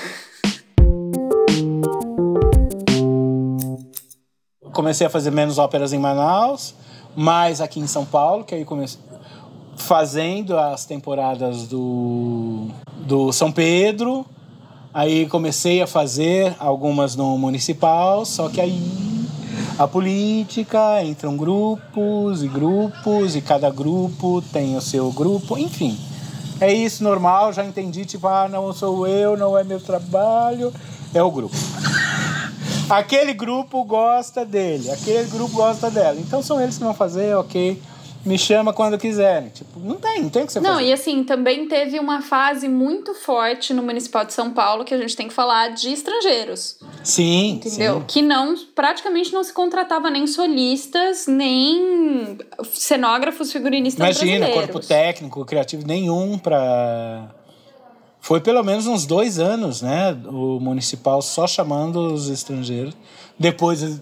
Comecei a fazer menos óperas em Manaus, mais aqui em São Paulo, que aí comecei fazendo as temporadas do, do São Pedro. Aí comecei a fazer algumas no municipal, só que aí a política, entram grupos e grupos, e cada grupo tem o seu grupo, enfim. É isso, normal, já entendi, tipo, ah, não sou eu, não é meu trabalho, é o grupo. Aquele grupo gosta dele, aquele grupo gosta dela. Então são eles que vão fazer, ok. Me chama quando quiserem. Tipo, não tem, não tem o que você Não, fazer. e assim, também teve uma fase muito forte no Municipal de São Paulo que a gente tem que falar de estrangeiros. Sim, Entendeu? sim. Que não, praticamente não se contratava nem solistas, nem cenógrafos, figurinistas Imagina, brasileiros. corpo técnico, criativo nenhum pra. Foi pelo menos uns dois anos, né? O municipal só chamando os estrangeiros. Depois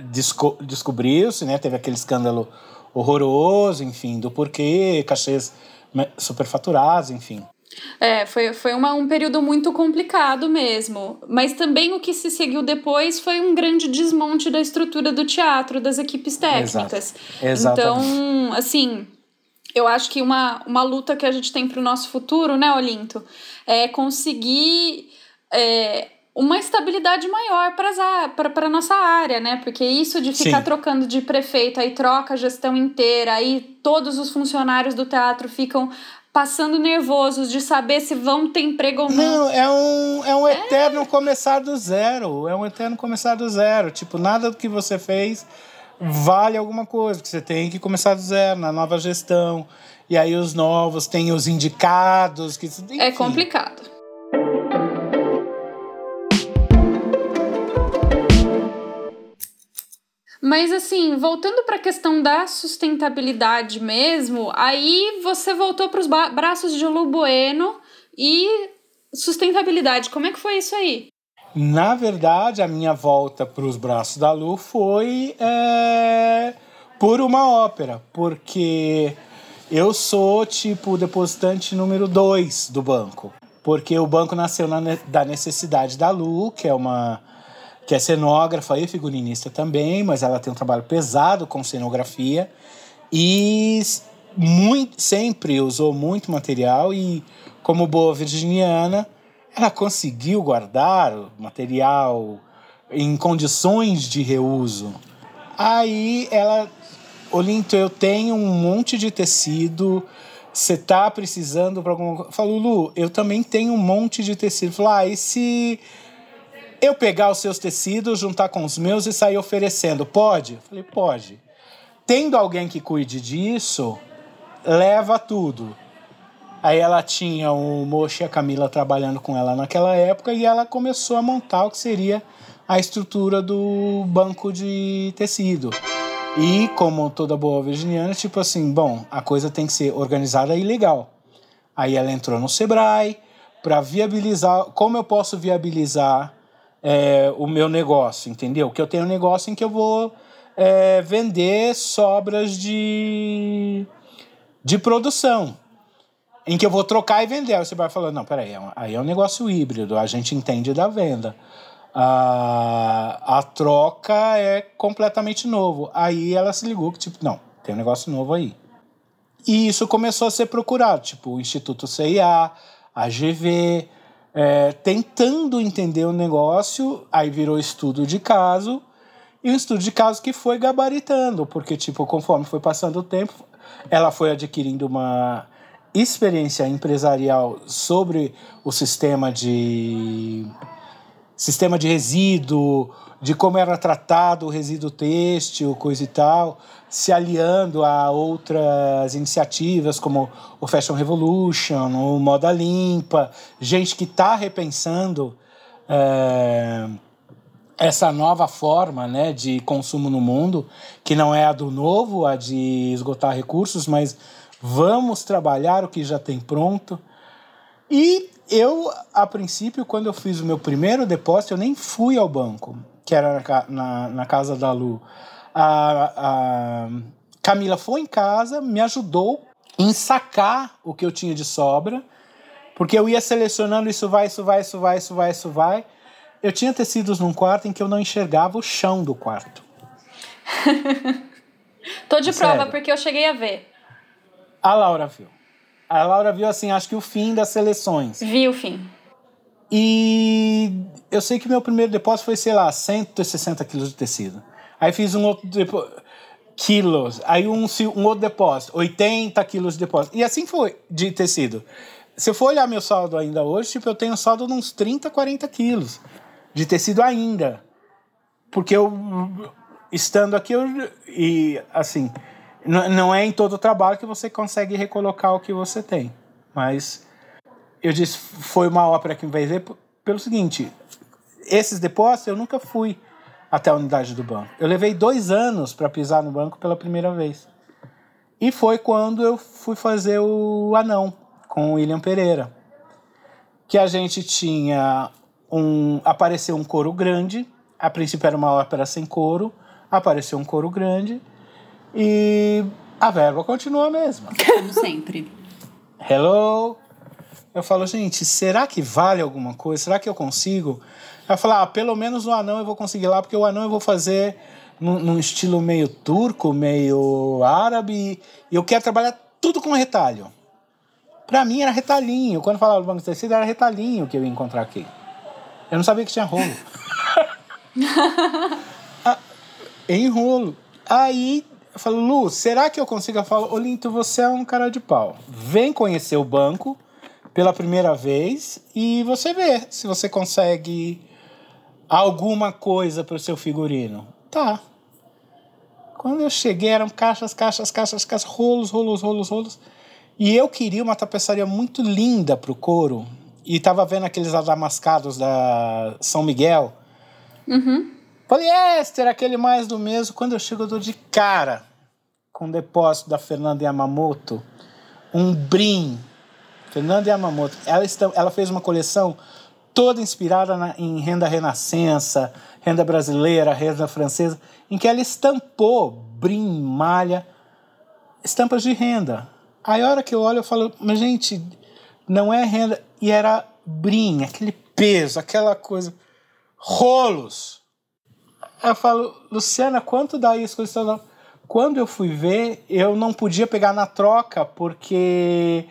desco- descobriu-se, né? Teve aquele escândalo horroroso, enfim, do porquê, cachês me- superfaturados, enfim. É, foi, foi uma, um período muito complicado mesmo. Mas também o que se seguiu depois foi um grande desmonte da estrutura do teatro, das equipes técnicas. Exato. Então, assim, eu acho que uma, uma luta que a gente tem para o nosso futuro, né, Olinto, é conseguir é, uma estabilidade maior para a nossa área, né? Porque isso de ficar Sim. trocando de prefeito, aí troca a gestão inteira, aí todos os funcionários do teatro ficam passando nervosos de saber se vão ter emprego ou não. Não, é um, é um eterno começar do zero. É um eterno começar do zero. Tipo, nada do que você fez vale alguma coisa, porque você tem que começar do zero na nova gestão. E aí os novos têm os indicados. Que, enfim. É complicado. Mas assim, voltando para a questão da sustentabilidade mesmo, aí você voltou para os braços de Lu Bueno e sustentabilidade. Como é que foi isso aí? Na verdade, a minha volta para os braços da Lu foi é, por uma ópera, porque eu sou tipo depositante número dois do banco. Porque o banco nasceu na, da necessidade da Lu, que é uma que é cenógrafa e figurinista também, mas ela tem um trabalho pesado com cenografia e muito, sempre usou muito material e como boa virginiana, ela conseguiu guardar material em condições de reuso. Aí ela, Olinto, eu tenho um monte de tecido, você tá precisando para alguma coisa? Falou, Lu, eu também tenho um monte de tecido. Falou, ah, e se eu pegar os seus tecidos, juntar com os meus e sair oferecendo, pode? Eu falei, pode. Tendo alguém que cuide disso, leva tudo. Aí ela tinha o Mocha e a Camila trabalhando com ela naquela época e ela começou a montar o que seria a estrutura do banco de tecido. E como toda boa virginiana, tipo assim, bom, a coisa tem que ser organizada e legal. Aí ela entrou no Sebrae para viabilizar, como eu posso viabilizar é, o meu negócio, entendeu? Que eu tenho um negócio em que eu vou é, vender sobras de, de produção, em que eu vou trocar e vender. Aí você vai falando, não, peraí, é aí é um negócio híbrido, a gente entende da venda. A, a troca é completamente novo. Aí ela se ligou que, tipo, não, tem um negócio novo aí. E isso começou a ser procurado, tipo, o Instituto CIA, a GV, é, tentando entender o negócio, aí virou estudo de caso, e um estudo de caso que foi gabaritando, porque, tipo, conforme foi passando o tempo, ela foi adquirindo uma experiência empresarial sobre o sistema de sistema de resíduo, de como era tratado o resíduo têxtil, coisa e tal, se aliando a outras iniciativas como o Fashion Revolution, o Moda Limpa, gente que está repensando é, essa nova forma né, de consumo no mundo, que não é a do novo, a de esgotar recursos, mas vamos trabalhar o que já tem pronto. E eu, a princípio, quando eu fiz o meu primeiro depósito, eu nem fui ao banco, que era na, na, na casa da Lu. A, a Camila foi em casa, me ajudou em sacar o que eu tinha de sobra, porque eu ia selecionando isso vai, isso vai, isso vai, isso vai, isso vai. Eu tinha tecidos num quarto em que eu não enxergava o chão do quarto. Tô de Sério. prova porque eu cheguei a ver. A Laura viu. A Laura viu, assim, acho que o fim das seleções. Vi o fim. E eu sei que meu primeiro depósito foi, sei lá, 160 quilos de tecido. Aí fiz um outro depósito, quilos. Aí um, um outro depósito, 80 quilos de depósito. E assim foi, de tecido. Se eu for olhar meu saldo ainda hoje, tipo, eu tenho saldo de uns 30, 40 quilos de tecido ainda. Porque eu, estando aqui, eu, e assim, não é em todo trabalho que você consegue recolocar o que você tem. Mas eu disse, foi uma ópera que me veio ver pelo seguinte: esses depósitos eu nunca fui até a unidade do banco. Eu levei dois anos para pisar no banco pela primeira vez. E foi quando eu fui fazer o Anão com o William Pereira. Que a gente tinha um. Apareceu um coro grande. A princípio era uma ópera sem coro. Apareceu um coro grande e a verba continua a mesma. Como sempre. Hello? Eu falo, gente, será que vale alguma coisa? Será que eu consigo? Ela fala, ah, pelo menos no anão eu vou conseguir lá, porque o anão eu vou fazer num, num estilo meio turco, meio árabe, e eu quero trabalhar tudo com retalho. Pra mim era retalhinho. Quando falava do banco de tecido, era retalhinho que eu ia encontrar aqui. Eu não sabia que tinha rolo. ah, enrolo. Aí eu falo, Lu, será que eu consigo? Eu falo, Olinto, você é um cara de pau. Vem conhecer o banco pela primeira vez e você vê se você consegue alguma coisa para o seu figurino. Tá. Quando eu cheguei, eram caixas, caixas, caixas, caixas, rolos, rolos, rolos, rolos. E eu queria uma tapeçaria muito linda para o couro. E tava vendo aqueles adamascados da São Miguel. Uhum. Poliéster, aquele mais do mesmo. Quando eu chego, eu dou de cara com o depósito da Fernanda Yamamoto. Um brim. Fernanda Yamamoto. Ela, está, ela fez uma coleção toda inspirada na, em renda renascença, renda brasileira, renda francesa, em que ela estampou brim, malha, estampas de renda. Aí a hora que eu olho, eu falo, mas gente, não é renda. E era brim, aquele peso, aquela coisa. Rolos. Eu falo, Luciana, quanto dá isso? Quando eu fui ver, eu não podia pegar na troca porque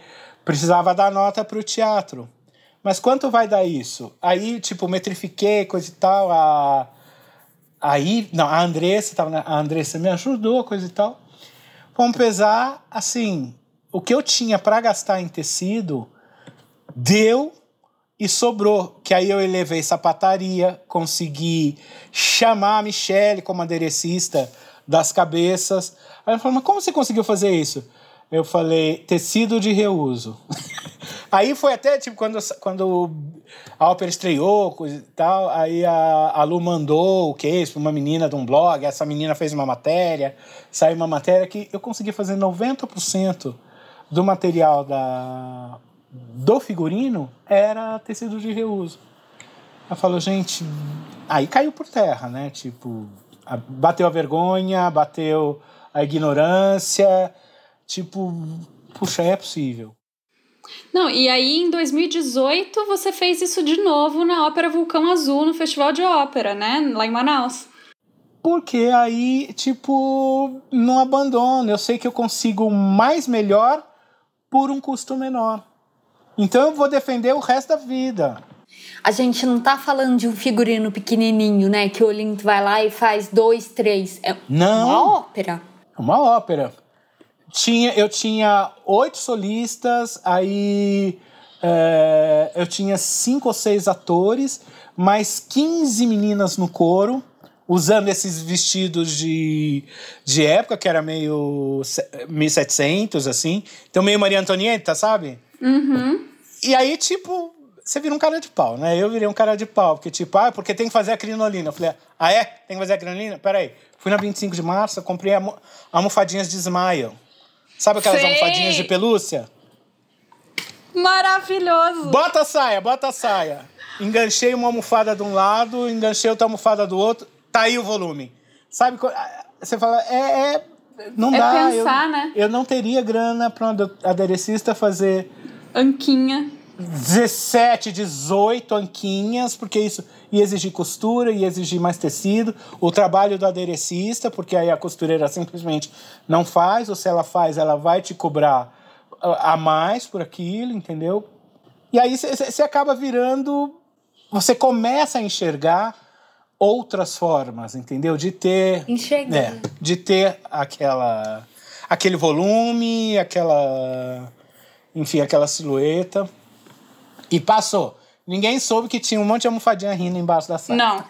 precisava dar nota para o teatro. Mas quanto vai dar isso? Aí, tipo, metrifiquei, coisa e tal. A... Aí, não, a Andressa, tava, a Andressa me ajudou, coisa e tal. Vamos pesar, assim, o que eu tinha para gastar em tecido deu e sobrou, que aí eu elevei sapataria, consegui chamar a Michelle como aderecista das cabeças. Aí ela falou, mas como você conseguiu fazer isso? Eu falei, tecido de reuso. aí foi até, tipo, quando, quando a ópera estreou e tal, aí a, a Lu mandou o case para uma menina de um blog, essa menina fez uma matéria, saiu uma matéria que eu consegui fazer 90% do material da, do figurino era tecido de reuso. Ela falou, gente, aí caiu por terra, né? Tipo, bateu a vergonha, bateu a ignorância, tipo, puxa, é possível. Não, e aí em 2018 você fez isso de novo na Ópera Vulcão Azul, no Festival de Ópera, né? Lá em Manaus. Porque aí, tipo, não abandono. Eu sei que eu consigo mais melhor por um custo menor. Então eu vou defender o resto da vida. A gente não tá falando de um figurino pequenininho, né? Que o Olinto vai lá e faz dois, três. É não. uma ópera. É uma ópera. Tinha, eu tinha oito solistas, aí é, eu tinha cinco ou seis atores, mais 15 meninas no coro, usando esses vestidos de, de época, que era meio 1700, assim. Então, meio Maria Antonieta, sabe? Uhum. E aí, tipo, você vira um cara de pau, né? Eu virei um cara de pau, porque tipo, ah, porque tem que fazer a crinolina. Eu falei, ah, é? Tem que fazer a crinolina? Peraí. Fui na 25 de março, comprei almofadinhas de Smile. Sabe aquelas Sei. almofadinhas de pelúcia? Maravilhoso! Bota a saia, bota a saia. Enganchei uma almofada de um lado, enganchei outra almofada do outro, tá aí o volume. Sabe? Você fala, é. é não é dá. pensar, eu, né? Eu não teria grana para um aderecista fazer. Anquinha. 17, 18 anquinhas, porque isso ia exigir costura, ia exigir mais tecido. O trabalho do aderecista, porque aí a costureira simplesmente não faz, ou se ela faz, ela vai te cobrar a mais por aquilo, entendeu? E aí você acaba virando. Você começa a enxergar outras formas, entendeu? De ter. Enxergar. É, de ter aquela. aquele volume, aquela. Enfim, aquela silhueta. E passou. Ninguém soube que tinha um monte de almofadinha rindo embaixo da sala. Não.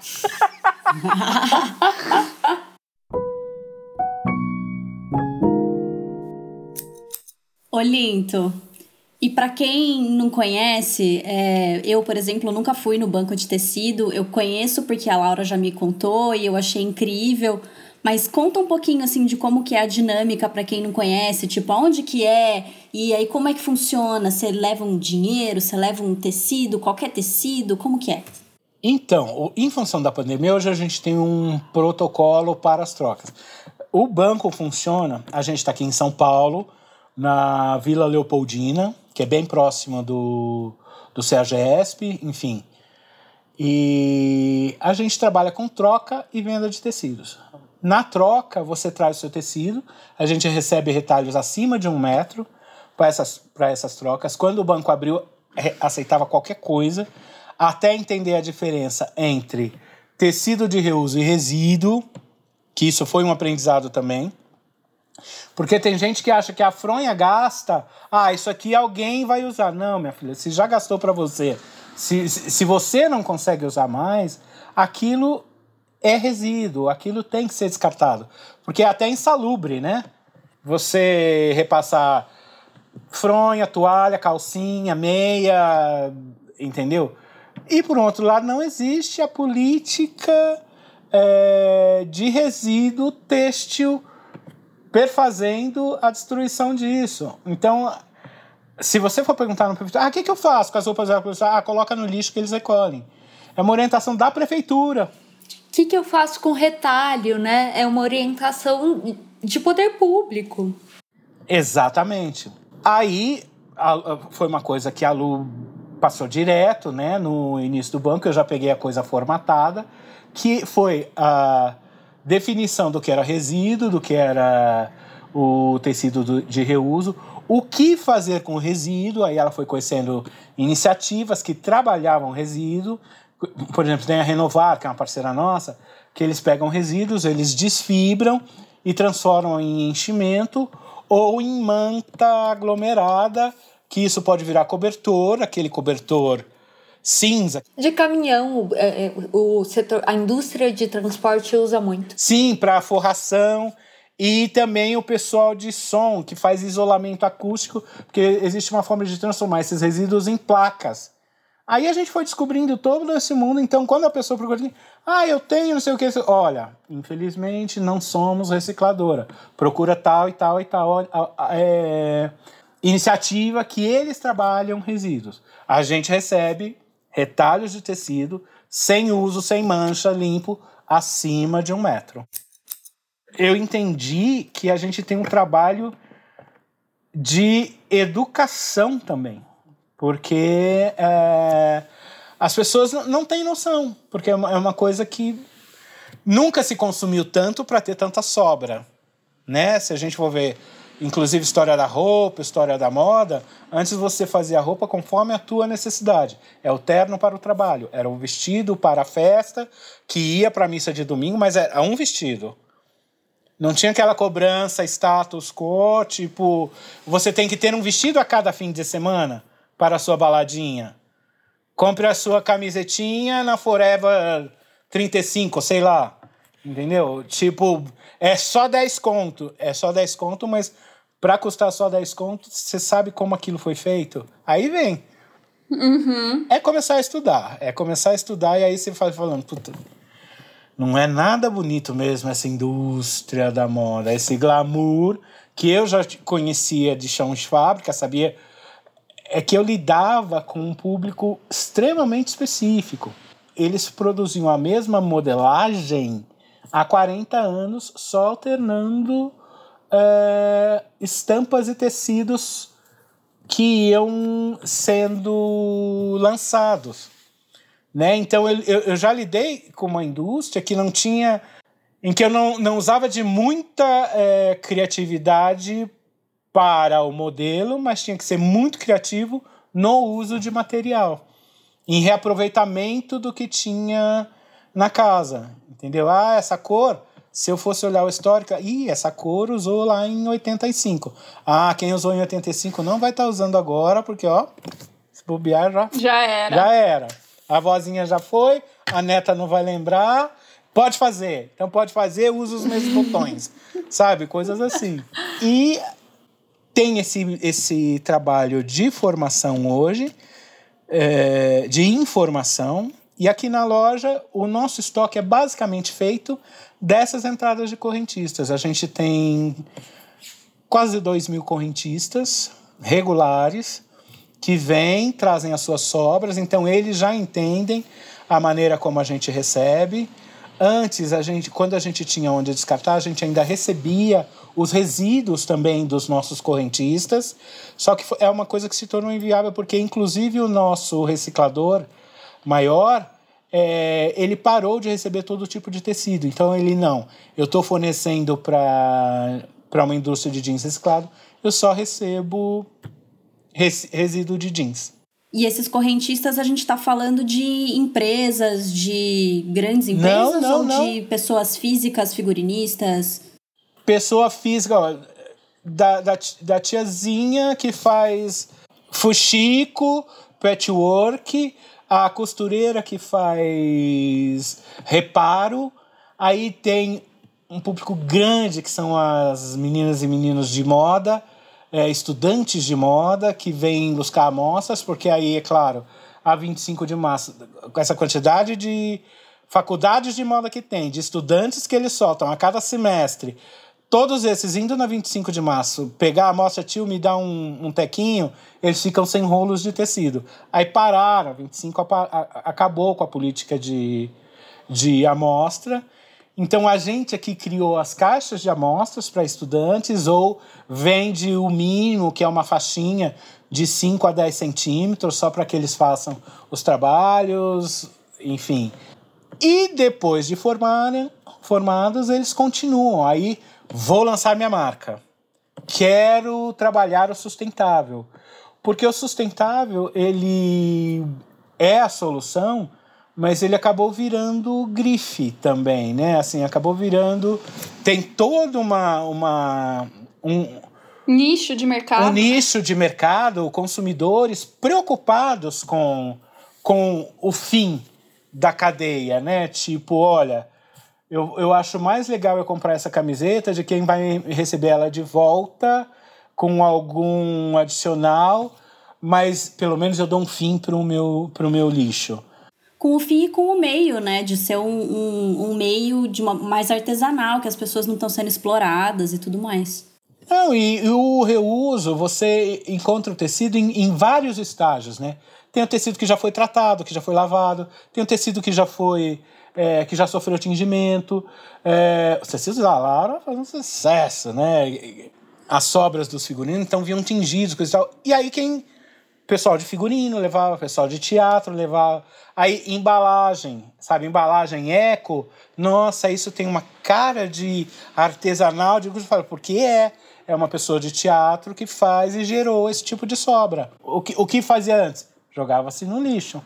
Olinto, e para quem não conhece, é, eu, por exemplo, nunca fui no banco de tecido. Eu conheço porque a Laura já me contou e eu achei incrível. Mas conta um pouquinho assim de como que é a dinâmica para quem não conhece, tipo, aonde que é e aí como é que funciona? Você leva um dinheiro, você leva um tecido, qualquer tecido, como que é? Então, em função da pandemia, hoje a gente tem um protocolo para as trocas. O banco funciona, a gente está aqui em São Paulo, na Vila Leopoldina, que é bem próxima do, do CEAGESP, enfim. E a gente trabalha com troca e venda de tecidos. Na troca, você traz o seu tecido, a gente recebe retalhos acima de um metro para essas, essas trocas. Quando o banco abriu, aceitava qualquer coisa, até entender a diferença entre tecido de reuso e resíduo, que isso foi um aprendizado também. Porque tem gente que acha que a fronha gasta, ah, isso aqui alguém vai usar. Não, minha filha, se já gastou para você, se, se você não consegue usar mais, aquilo é resíduo, aquilo tem que ser descartado. Porque é até insalubre, né? Você repassar fronha, toalha, calcinha, meia, entendeu? E por outro lado, não existe a política é, de resíduo têxtil perfazendo a destruição disso. Então, se você for perguntar no prefeitura, ah, o que, que eu faço com as roupas Ah, coloca no lixo que eles recolhem. É uma orientação da prefeitura que, que eu faço com retalho, né? É uma orientação de poder público. Exatamente. Aí a, foi uma coisa que a Lu passou direto, né? No início do banco, eu já peguei a coisa formatada, que foi a definição do que era resíduo, do que era o tecido do, de reuso, o que fazer com resíduo, aí ela foi conhecendo iniciativas que trabalhavam resíduo, por exemplo, tem a Renovar, que é uma parceira nossa, que eles pegam resíduos, eles desfibram e transformam em enchimento ou em manta aglomerada, que isso pode virar cobertor, aquele cobertor cinza. De caminhão, é, é, o setor, a indústria de transporte usa muito. Sim, para forração. E também o pessoal de som, que faz isolamento acústico, porque existe uma forma de transformar esses resíduos em placas. Aí a gente foi descobrindo todo esse mundo. Então, quando a pessoa procura ah, eu tenho não sei o que, olha, infelizmente não somos recicladora. Procura tal e tal e tal. É... iniciativa que eles trabalham resíduos. A gente recebe retalhos de tecido sem uso, sem mancha, limpo, acima de um metro. Eu entendi que a gente tem um trabalho de educação também, porque é, as pessoas não têm noção, porque é uma, é uma coisa que nunca se consumiu tanto para ter tanta sobra, né? Se a gente for ver, inclusive história da roupa, história da moda, antes você fazia a roupa conforme a tua necessidade. É o terno para o trabalho, era o vestido para a festa que ia para a missa de domingo, mas era um vestido. Não tinha aquela cobrança, status quo, tipo, você tem que ter um vestido a cada fim de semana para a sua baladinha. Compre a sua camisetinha na Forever 35, sei lá. Entendeu? Tipo, é só 10 conto. É só 10 conto, mas para custar só 10 conto, você sabe como aquilo foi feito? Aí vem. Uhum. É começar a estudar. É começar a estudar e aí você vai falando, puta, não é nada bonito mesmo essa indústria da moda, esse glamour que eu já conhecia de chão de fábrica, sabia é que eu lidava com um público extremamente específico eles produziam a mesma modelagem há 40 anos, só alternando é, estampas e tecidos que iam sendo lançados. Né? Então eu, eu já lidei com uma indústria que não tinha. em que eu não, não usava de muita é, criatividade para o modelo, mas tinha que ser muito criativo no uso de material em reaproveitamento do que tinha na casa, entendeu? Ah, essa cor, se eu fosse olhar o histórico, ih, essa cor usou lá em 85. Ah, quem usou em 85 não vai estar tá usando agora, porque, ó, se bobear já... Já era. Já era. A vozinha já foi, a neta não vai lembrar, pode fazer. Então pode fazer, usa os mesmos botões, sabe? Coisas assim. E tem esse, esse trabalho de formação hoje, é, de informação. E aqui na loja, o nosso estoque é basicamente feito dessas entradas de correntistas. A gente tem quase 2 mil correntistas regulares que vêm, trazem as suas sobras, então eles já entendem a maneira como a gente recebe. Antes, a gente, quando a gente tinha onde descartar, a gente ainda recebia os resíduos também dos nossos correntistas. Só que é uma coisa que se tornou inviável, porque inclusive o nosso reciclador maior, é, ele parou de receber todo tipo de tecido. Então ele não, eu estou fornecendo para uma indústria de jeans reciclado, eu só recebo res, resíduo de jeans. E esses correntistas, a gente está falando de empresas, de grandes empresas não, não, ou não. de pessoas físicas, figurinistas? pessoa física, ó, da, da, da tiazinha que faz fuxico, patchwork, a costureira que faz reparo, aí tem um público grande que são as meninas e meninos de moda, é, estudantes de moda que vêm buscar amostras, porque aí, é claro, a 25 de março, com essa quantidade de faculdades de moda que tem, de estudantes que eles soltam a cada semestre, todos esses indo na 25 de março, pegar a amostra tio, me dá um, um tequinho, eles ficam sem rolos de tecido. Aí pararam, a 25 a, a, acabou com a política de, de amostra. Então a gente aqui criou as caixas de amostras para estudantes ou vende o mínimo, que é uma faixinha de 5 a 10 centímetros, só para que eles façam os trabalhos, enfim. E depois de formarem, formados, eles continuam. Aí Vou lançar minha marca. Quero trabalhar o sustentável. Porque o sustentável, ele é a solução, mas ele acabou virando grife também, né? Assim, acabou virando tem toda uma uma um nicho de mercado. Um nicho de mercado, consumidores preocupados com com o fim da cadeia, né? Tipo, olha, eu, eu acho mais legal eu comprar essa camiseta de quem vai receber ela de volta com algum adicional, mas pelo menos eu dou um fim para o meu, pro meu lixo. Com o fim e com o meio, né? De ser um, um, um meio de uma, mais artesanal, que as pessoas não estão sendo exploradas e tudo mais. Não, e, e, o reuso, você encontra o tecido em, em, vários estágios, né? Tem o tecido que já foi tratado, que já foi lavado, tem o tecido que já foi. É, que já sofreu tingimento. É, os tecidos da Laura fazem sucesso, né? As sobras dos figurinos, então vinham tingidos, coisa e tal. E aí quem. Pessoal de figurino levava, pessoal de teatro levava. Aí, embalagem, sabe? Embalagem eco. Nossa, isso tem uma cara de artesanal. Digo, eu falo, porque é é uma pessoa de teatro que faz e gerou esse tipo de sobra. O que, o que fazia antes? Jogava-se no lixo.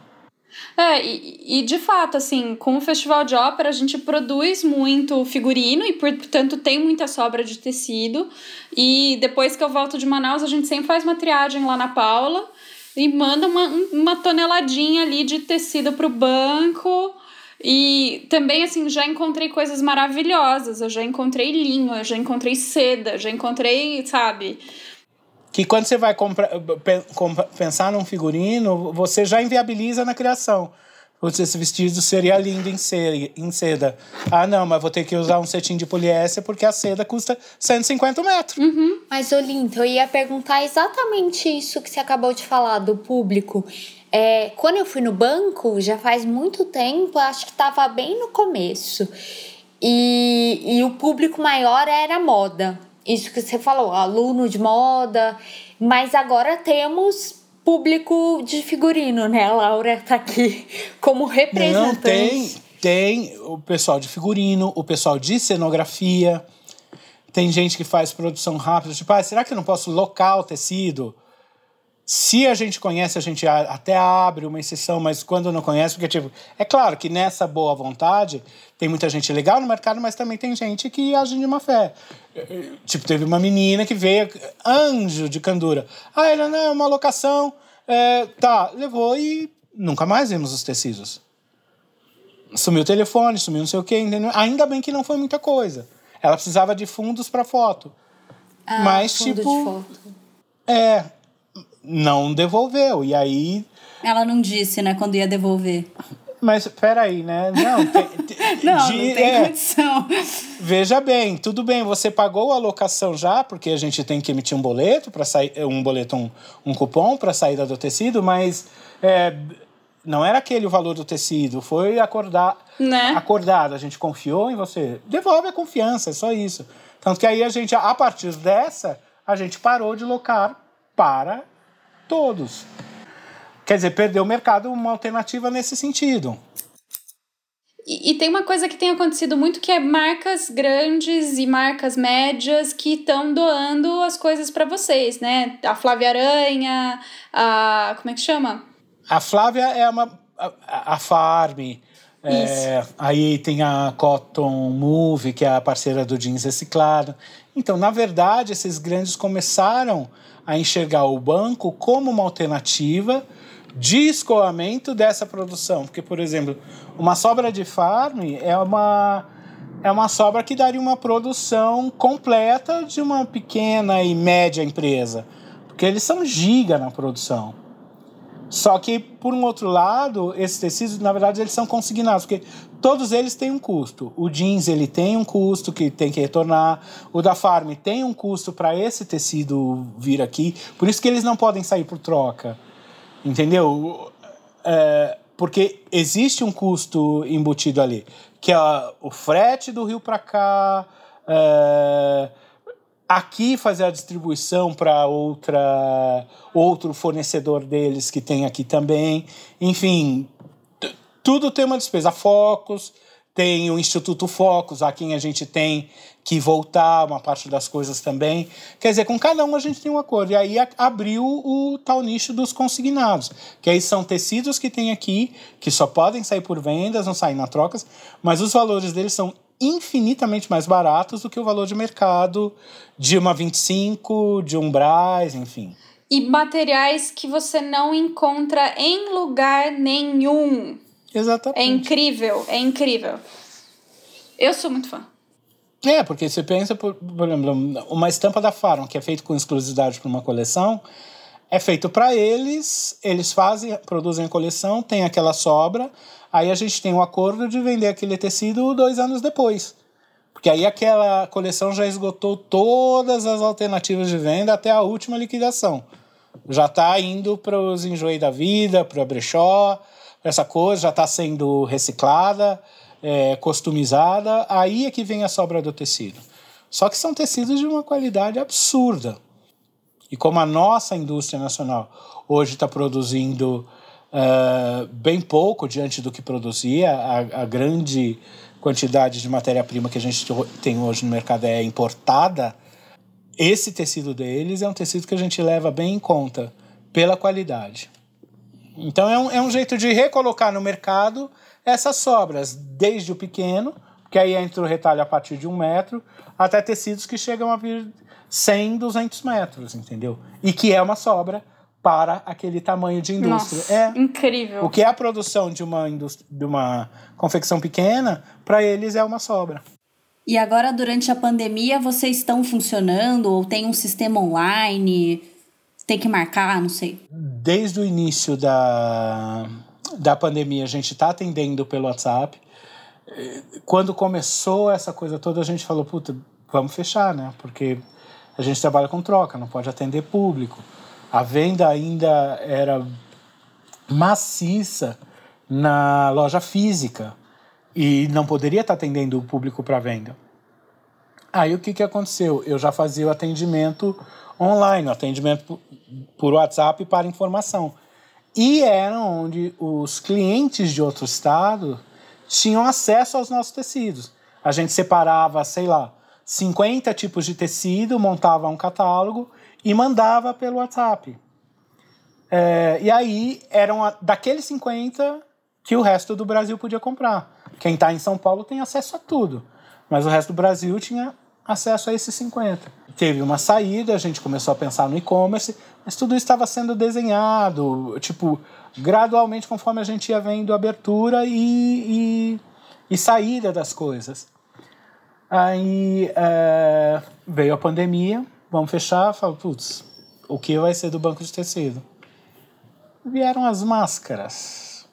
É, e, e, de fato, assim, com o Festival de Ópera a gente produz muito figurino e, portanto, tem muita sobra de tecido. E depois que eu volto de Manaus, a gente sempre faz uma triagem lá na Paula e manda uma, uma toneladinha ali de tecido para o banco e também, assim, já encontrei coisas maravilhosas. Eu já encontrei linho, eu já encontrei seda, já encontrei, sabe? Que quando você vai comprar, pensar num figurino, você já inviabiliza na criação. Esse vestido seria lindo em seda. Ah, não, mas vou ter que usar um cetim de poliéster porque a seda custa 150 metros. Uhum. Mas, Olinto, eu ia perguntar exatamente isso que você acabou de falar, do público. É, quando eu fui no banco, já faz muito tempo, acho que estava bem no começo. E, e o público maior era moda. Isso que você falou, aluno de moda. Mas agora temos público de figurino, né? A Laura tá aqui como representante. Não, tem, tem o pessoal de figurino, o pessoal de cenografia. Tem gente que faz produção rápida, tipo, ah, será que eu não posso locar o tecido? Se a gente conhece, a gente até abre uma exceção, mas quando não conhece, porque, tipo, é claro que nessa boa vontade tem muita gente legal no mercado, mas também tem gente que age de má fé. Tipo, teve uma menina que veio, anjo de candura. Ah, ela não é uma locação. É, tá, levou e nunca mais vimos os tecidos. Sumiu o telefone, sumiu não sei o quê, entendeu? Ainda bem que não foi muita coisa. Ela precisava de fundos para foto. Ah, mas, tipo. É, não devolveu. E aí. Ela não disse, né, quando ia devolver. Mas peraí, né? Não, tem, não, de, não tem é, condição. Veja bem, tudo bem, você pagou a locação já, porque a gente tem que emitir um boleto para sair, um boleto, um, um cupom para saída do tecido, mas é, não era aquele o valor do tecido, foi acordar, né? acordado. A gente confiou em você. Devolve a confiança, é só isso. Tanto que aí a gente, a partir dessa, a gente parou de locar para todos. Quer dizer, perdeu o mercado uma alternativa nesse sentido. E, e, tem uma coisa que tem acontecido muito que é marcas grandes e marcas médias que estão doando as coisas para vocês, né? A Flávia Aranha, a. Como é que chama? A Flávia é uma. A, a Farm. É, aí tem a Cotton Move, que é a parceira do jeans reciclado. Então, na verdade, esses grandes começaram a enxergar o banco como uma alternativa de escoamento dessa produção. Porque, por exemplo, uma sobra de farm é uma, é uma sobra que daria uma produção completa de uma pequena e média empresa. Porque eles são giga na produção. Só que, por um outro lado, esses tecidos, na verdade, eles são consignados, porque todos eles têm um custo. O jeans ele tem um custo que tem que retornar, o da Farm tem um custo para esse tecido vir aqui, por isso que eles não podem sair por troca. Entendeu? É, porque existe um custo embutido ali, que é o frete do rio para cá, é, aqui fazer a distribuição para outra outro fornecedor deles que tem aqui também. Enfim, tudo tem uma despesa. Focus, tem o Instituto Focus, a quem a gente tem que voltar uma parte das coisas também. Quer dizer, com cada um a gente tem um acordo. E aí abriu o tal nicho dos consignados, que aí são tecidos que tem aqui, que só podem sair por vendas, não saem na trocas, mas os valores deles são infinitamente mais baratos do que o valor de mercado de uma 25, de um Braz, enfim. E materiais que você não encontra em lugar nenhum. Exatamente. É incrível, é incrível. Eu sou muito fã. É, porque você pensa, por, por exemplo, uma estampa da Farm, que é feita com exclusividade para uma coleção, é feito para eles, eles fazem, produzem a coleção, tem aquela sobra, Aí a gente tem um acordo de vender aquele tecido dois anos depois. Porque aí aquela coleção já esgotou todas as alternativas de venda até a última liquidação. Já está indo para os enjoei da vida, para o brechó, essa coisa, já está sendo reciclada, é, customizada. Aí é que vem a sobra do tecido. Só que são tecidos de uma qualidade absurda. E como a nossa indústria nacional hoje está produzindo uh, bem pouco diante do que produzia, a, a grande quantidade de matéria-prima que a gente tem hoje no mercado é importada, esse tecido deles é um tecido que a gente leva bem em conta pela qualidade. Então é um, é um jeito de recolocar no mercado essas sobras, desde o pequeno, que aí entra o retalho a partir de um metro, até tecidos que chegam a vir 100, 200 metros, entendeu? E que é uma sobra para aquele tamanho de indústria. Nossa, é incrível. O que é a produção de uma, de uma confecção pequena, para eles é uma sobra. E agora, durante a pandemia, vocês estão funcionando ou tem um sistema online? Tem que marcar, não sei. Desde o início da, da pandemia, a gente está atendendo pelo WhatsApp. Quando começou essa coisa toda, a gente falou, puta, vamos fechar, né? Porque a gente trabalha com troca, não pode atender público. A venda ainda era maciça na loja física e não poderia estar atendendo o público para venda. Aí o que, que aconteceu? Eu já fazia o atendimento online, atendimento por WhatsApp para informação. E era onde os clientes de outro estado tinham acesso aos nossos tecidos. A gente separava, sei lá, 50 tipos de tecido, montava um catálogo e mandava pelo WhatsApp. É, e aí eram daqueles 50 que o resto do Brasil podia comprar. Quem está em São Paulo tem acesso a tudo, mas o resto do Brasil tinha acesso a esses 50. Teve uma saída, a gente começou a pensar no e-commerce, mas tudo estava sendo desenhado, tipo, gradualmente conforme a gente ia vendo abertura e, e, e saída das coisas. Aí é, veio a pandemia, vamos fechar, falo, putz, o que vai ser do banco de tecido? Vieram as máscaras.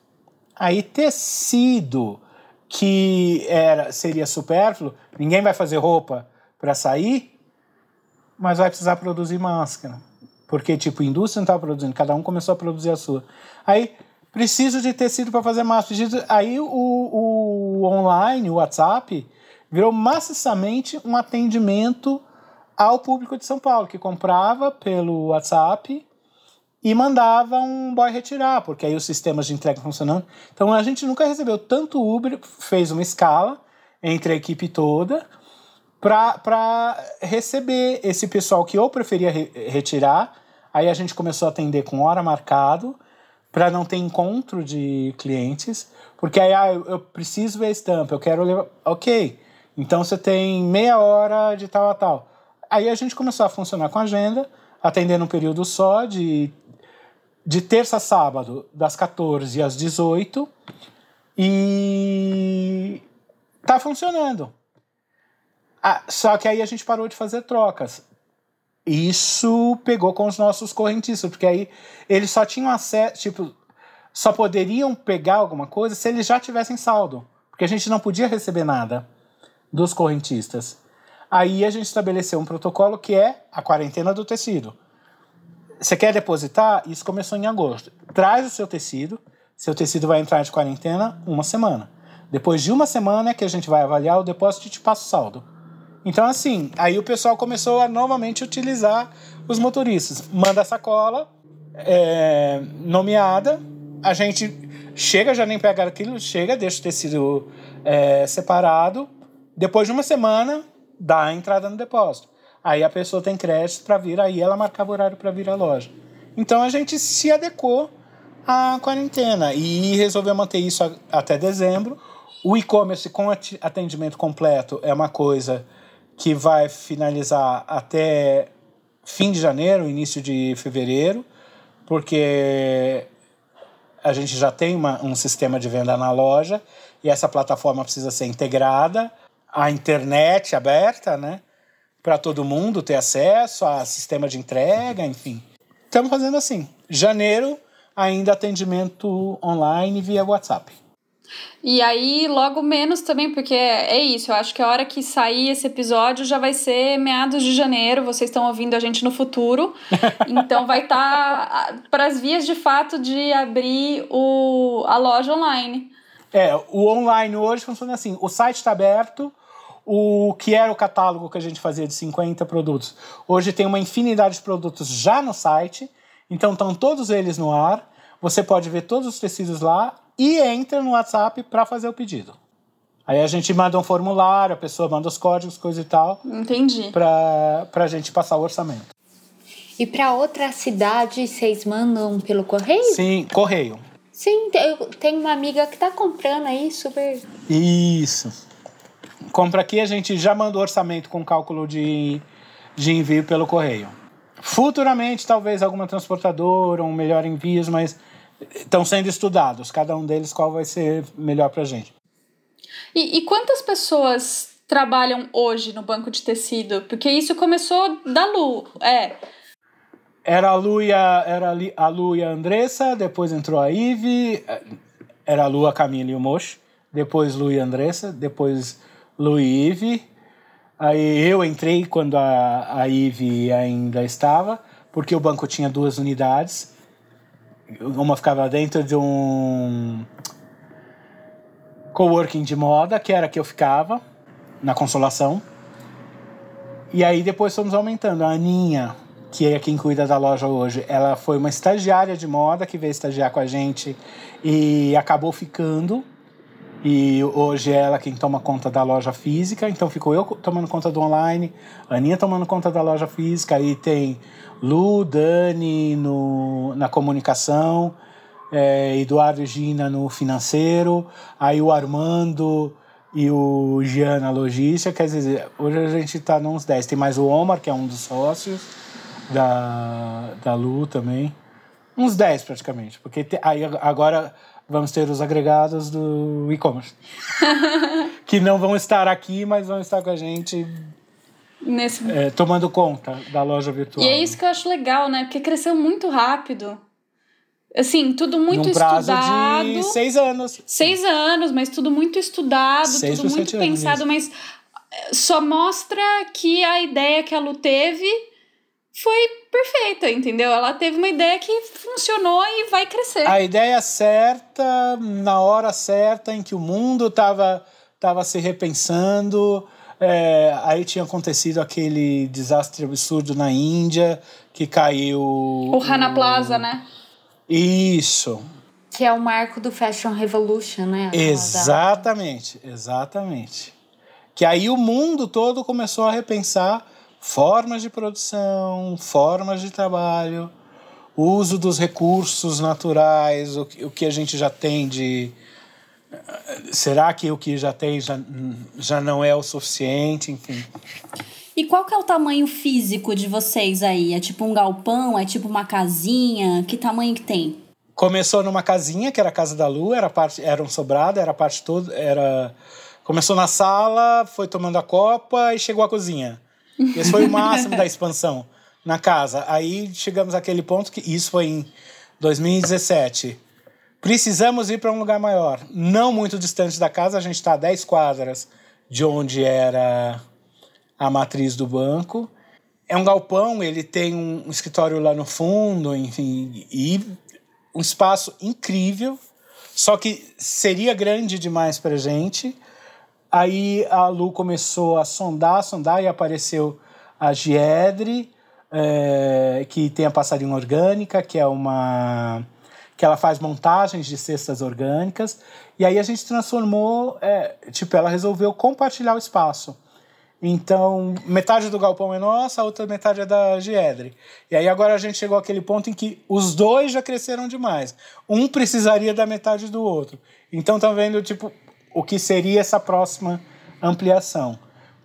Aí tecido que era seria supérfluo, ninguém vai fazer roupa para sair, mas vai precisar produzir máscara. Porque, tipo, a indústria não estava produzindo, cada um começou a produzir a sua. Aí, preciso de tecido para fazer máscara. Aí, o, o online, o WhatsApp, virou maciçamente um atendimento ao público de São Paulo, que comprava pelo WhatsApp e mandava um boy retirar, porque aí os sistemas de entrega funcionando. Então a gente nunca recebeu tanto Uber, fez uma escala entre a equipe toda para receber esse pessoal que ou preferia re retirar, aí a gente começou a atender com hora marcado, para não ter encontro de clientes, porque aí ah, eu preciso ver a estampa, eu quero levar. Ok, então você tem meia hora de tal a tal. Aí a gente começou a funcionar com agenda, atendendo um período só, de, de terça a sábado, das 14 às 18. E tá funcionando. Ah, só que aí a gente parou de fazer trocas. Isso pegou com os nossos correntistas, porque aí eles só tinham acesso, tipo, só poderiam pegar alguma coisa se eles já tivessem saldo, porque a gente não podia receber nada dos correntistas. Aí a gente estabeleceu um protocolo que é a quarentena do tecido. Você quer depositar? Isso começou em agosto. Traz o seu tecido, seu tecido vai entrar de quarentena uma semana. Depois de uma semana é que a gente vai avaliar o depósito e te passa o saldo. Então, assim, aí o pessoal começou a novamente utilizar os motoristas. Manda a sacola é, nomeada, a gente chega, já nem pega aquilo, chega, deixa o tecido é, separado. Depois de uma semana, dá a entrada no depósito. Aí a pessoa tem crédito para vir, aí ela marcava o horário para vir à loja. Então a gente se adequou à quarentena e resolveu manter isso até dezembro. O e-commerce com atendimento completo é uma coisa que vai finalizar até fim de janeiro, início de fevereiro, porque a gente já tem uma, um sistema de venda na loja e essa plataforma precisa ser integrada a internet aberta, né? Para todo mundo ter acesso a sistema de entrega, enfim. Estamos fazendo assim. Janeiro, ainda atendimento online via WhatsApp. E aí, logo menos também, porque é isso, eu acho que a hora que sair esse episódio já vai ser meados de janeiro, vocês estão ouvindo a gente no futuro. então vai estar tá para as vias de fato de abrir o, a loja online. É, o online hoje funciona assim: o site está aberto, o que era o catálogo que a gente fazia de 50 produtos. Hoje tem uma infinidade de produtos já no site, então estão todos eles no ar. Você pode ver todos os tecidos lá e entra no WhatsApp para fazer o pedido. Aí a gente manda um formulário, a pessoa manda os códigos, coisa e tal. Entendi. Para a gente passar o orçamento. E para outra cidade, vocês mandam pelo correio? Sim, correio. Sim, eu tenho uma amiga que está comprando aí, super. Isso. Compra aqui, a gente já mandou orçamento com cálculo de, de envio pelo correio. Futuramente, talvez alguma transportadora, um melhor envio, mas estão sendo estudados, cada um deles qual vai ser melhor para a gente. E, e, quantas pessoas trabalham hoje no banco de tecido? Porque isso começou da Lu, é. Era a Lu e a, era a Lu e a Andressa, depois entrou a Ive, era a Lu, a Camila e o Mocho, depois Lu e a Andressa, depois Lu e Ive. Aí eu entrei quando a, a Ive ainda estava, porque o banco tinha duas unidades uma ficava dentro de um coworking de moda, que era que eu ficava, na Consolação. E aí depois fomos aumentando. A Aninha, que é quem cuida da loja hoje, ela foi uma estagiária de moda que veio estagiar com a gente e acabou ficando. E hoje é ela quem toma conta da loja física, então ficou eu tomando conta do online, a Aninha tomando conta da loja física, aí tem Lu, Dani no, na comunicação, é, Eduardo e Gina no financeiro, aí o Armando e o Jean na logística. Quer dizer, hoje a gente está nos 10. Tem mais o Omar, que é um dos sócios da, da Lu também. Uns 10 praticamente, porque te, aí agora vamos ter os agregados do e-commerce. que não vão estar aqui, mas vão estar com a gente Nesse... É, tomando conta da loja virtual. E é isso que eu acho legal, né? Porque cresceu muito rápido. Assim, tudo muito Num prazo estudado. De seis anos. Seis anos, mas tudo muito estudado, seis tudo muito pensado, anos, mas eh, só mostra que a ideia que a Lu teve foi perfeita, entendeu? Ela teve uma ideia que funcionou e vai crescer. A ideia certa, na hora certa, em que o mundo estava tava se repensando é, aí tinha acontecido aquele desastre absurdo na Índia, que caiu. O Rana o... Plaza, né? Isso. Que é o marco do Fashion Revolution, né? Exatamente, exatamente. Que aí o mundo todo começou a repensar formas de produção, formas de trabalho, uso dos recursos naturais, o que a gente já tem de será que o que já tem já, já não é o suficiente? Enfim. E qual que é o tamanho físico de vocês aí? É tipo um galpão? É tipo uma casinha? Que tamanho que tem? Começou numa casinha, que era a casa da Lu, era, parte, era um sobrado, era a parte toda, era... Começou na sala, foi tomando a copa e chegou à cozinha. Esse foi o máximo da expansão na casa. Aí chegamos àquele ponto que isso foi em 2017 Precisamos ir para um lugar maior. Não muito distante da casa, a gente está a 10 quadras de onde era a matriz do banco. É um galpão, ele tem um escritório lá no fundo, enfim, e um espaço incrível, só que seria grande demais para gente. Aí a Lu começou a sondar, sondar e apareceu a Giedre, é, que tem a passarinho orgânica, que é uma que ela faz montagens de cestas orgânicas. E aí a gente transformou, é, tipo, ela resolveu compartilhar o espaço. Então, metade do galpão é nossa, a outra metade é da Giedre. E aí agora a gente chegou àquele ponto em que os dois já cresceram demais. Um precisaria da metade do outro. Então, estão vendo, tipo, o que seria essa próxima ampliação.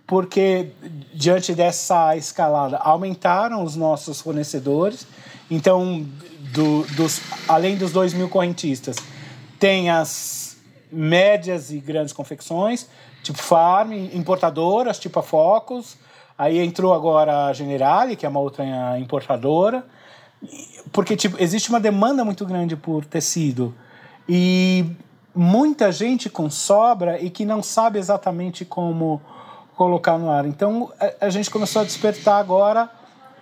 Porque, diante dessa escalada, aumentaram os nossos fornecedores. Então, do, dos, além dos 2 mil correntistas, tem as médias e grandes confecções, tipo Farm, importadoras, tipo a Focus. Aí entrou agora a Generali, que é uma outra importadora. Porque tipo, existe uma demanda muito grande por tecido. E muita gente com sobra e que não sabe exatamente como colocar no ar. Então a, a gente começou a despertar agora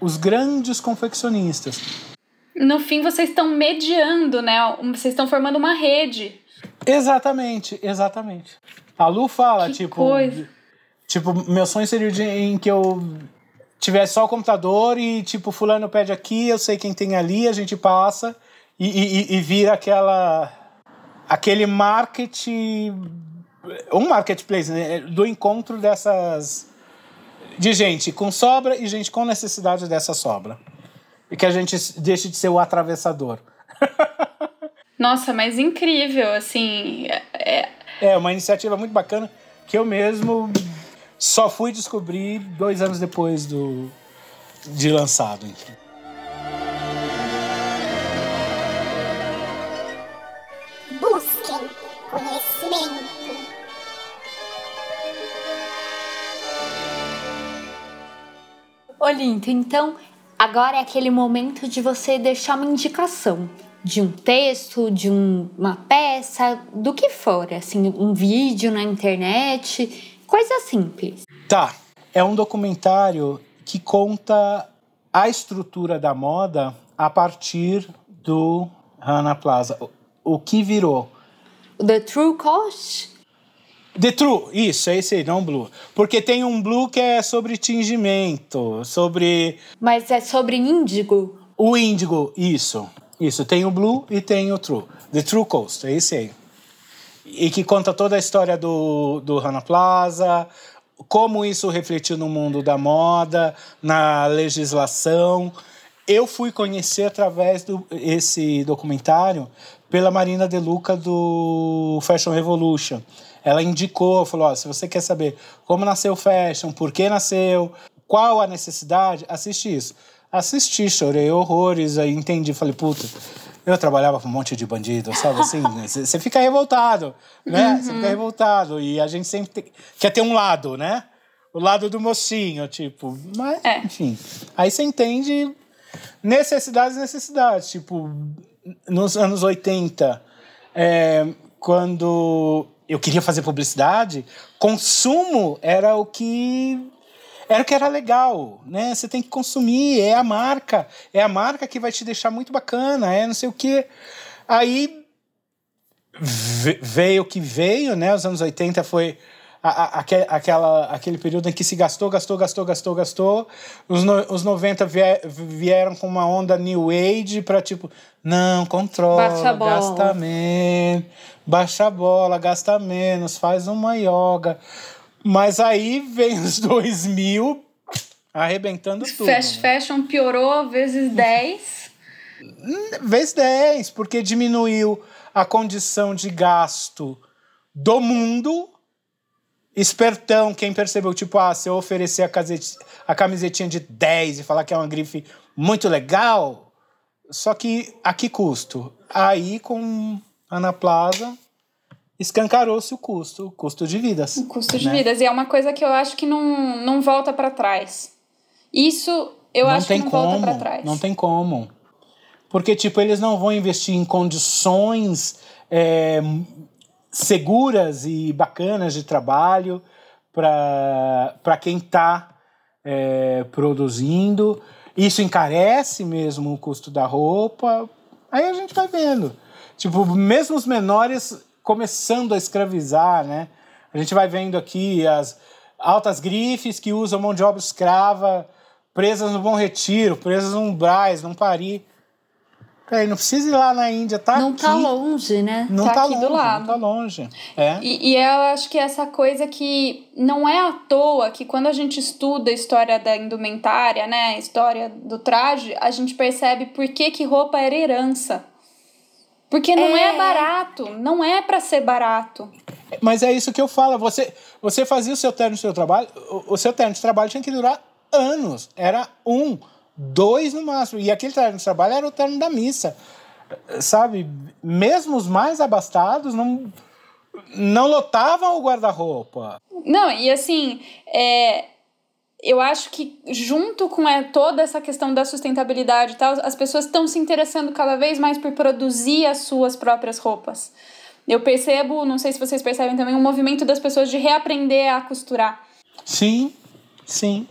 os grandes confeccionistas. No fim, vocês estão mediando, né? Vocês estão formando uma rede. Exatamente, exatamente. A Lu fala, Que tipo. coisa. Tipo, meu sonho seria o dia em que eu tivesse só o computador e, tipo, fulano pede aqui, eu sei quem tem ali, a gente passa e, e, e vira aquela. aquele market. um marketplace, né? Do encontro dessas. de gente com sobra e gente com necessidade dessa sobra. E que a gente deixe de ser o atravessador. Nossa, mas incrível, assim. É, É uma iniciativa muito bacana que eu mesmo só fui descobrir dois anos depois do de lançado. enfim. Busquem conhecimento. Olinto, então agora é aquele momento de você deixar uma indicação de um texto, de um- uma peça, do que for, assim, um vídeo na internet, coisa simples. Tá, é um documentário que conta a estrutura da moda a partir do Rana Plaza. O- O que virou. The True Cost? The True, isso, é esse aí, não Blue. Porque tem um Blue que é sobre tingimento, sobre Mas é sobre índigo? o índigo, isso. Isso, tem o Blue e tem o True. The True Coast, é esse aí. E que conta toda a história do, do Rana Plaza, como isso refletiu no mundo da moda, na legislação. Eu fui conhecer através do esse documentário pela Marina De Luca do Fashion Revolution. Ela indicou, falou: ó, se você quer saber como nasceu o fashion, por que nasceu, qual a necessidade, assiste isso. Assisti, chorei horrores, aí entendi, falei, puta, eu trabalhava com um monte de bandido, sabe assim? Você fica revoltado, né? Você fica revoltado. E a gente sempre tem- quer ter um lado, né? O lado do mocinho, tipo. Mas, É. enfim. Aí você entende necessidades e necessidades. Tipo, nos anos 80, é, quando eu queria fazer publicidade, consumo era o que era o que era legal, né? Você tem que consumir, é a marca, é a marca que vai te deixar muito bacana, é não sei o quê. Aí ve- veio o que veio, né? Os anos 80 foi a- a- aque- aquela, aquele período em que se gastou, gastou, gastou, gastou, gastou. Os, no, os 90 vie- vieram com uma onda New Age para tipo, não, controla, Baixa gasta menos, baixa a bola, gasta menos, faz uma yoga. Mas aí vem os 2000 arrebentando tudo. Fast né? fashion piorou vezes 10. Vez 10, porque diminuiu a condição de gasto do mundo. Espertão, quem percebeu, tipo, ah, se eu oferecer a, casete- a camisetinha de 10 e falar que é uma grife muito legal, só que a que custo? Aí, com Ana Plaza, escancarou-se o custo, o custo de vidas. O custo de né? vidas. E é uma coisa que eu acho que não, não volta pra trás. Isso eu não acho tem que não como, volta pra trás. Não tem como. Porque, tipo, eles não vão investir em condições é, seguras e bacanas de trabalho para quem está produzindo. Isso encarece mesmo o custo da roupa. Aí a gente vai vendo. Tipo, mesmo os menores começando a escravizar, né? A gente vai vendo aqui as altas grifes que usam mão de obra escrava presas no Bom Retiro, presas num Braz, num Paris. Peraí, não precisa ir lá na Índia, tá não aqui. tá longe, né? Não Tá tá, aqui do longe, lado. não tá longe. É. E, e eu acho que essa coisa que não é à toa que quando a gente estuda a história da indumentária, né, a história do traje, a gente percebe por que, que roupa era herança. Porque não é, É. barato, não é pra ser barato. Mas é isso que eu falo. Você, você fazia o seu terno do seu trabalho, o, o seu terno de trabalho tinha que durar anos. Era um, dois no máximo. E aquele terno de trabalho era o terno da missa. Sabe? Mesmo os mais abastados não, não lotavam o guarda-roupa. Não, e assim, é, eu acho que junto com é, toda essa questão da sustentabilidade e tal, as pessoas estão se interessando cada vez mais por produzir as suas próprias roupas. Eu percebo, não sei se vocês percebem também, um movimento das pessoas de reaprender a costurar. Sim, sim.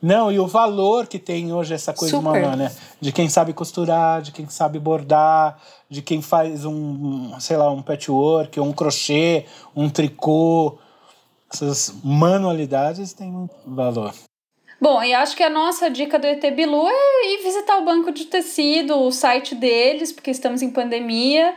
Não, e o valor que tem hoje essa coisa Super. humana, né? De quem sabe costurar, de quem sabe bordar, de quem faz um, sei lá, um patchwork, um crochê, um tricô. Essas manualidades têm valor. Bom, e acho que a nossa dica do ET Bilu é ir visitar o banco de tecido, o site deles, porque estamos em pandemia.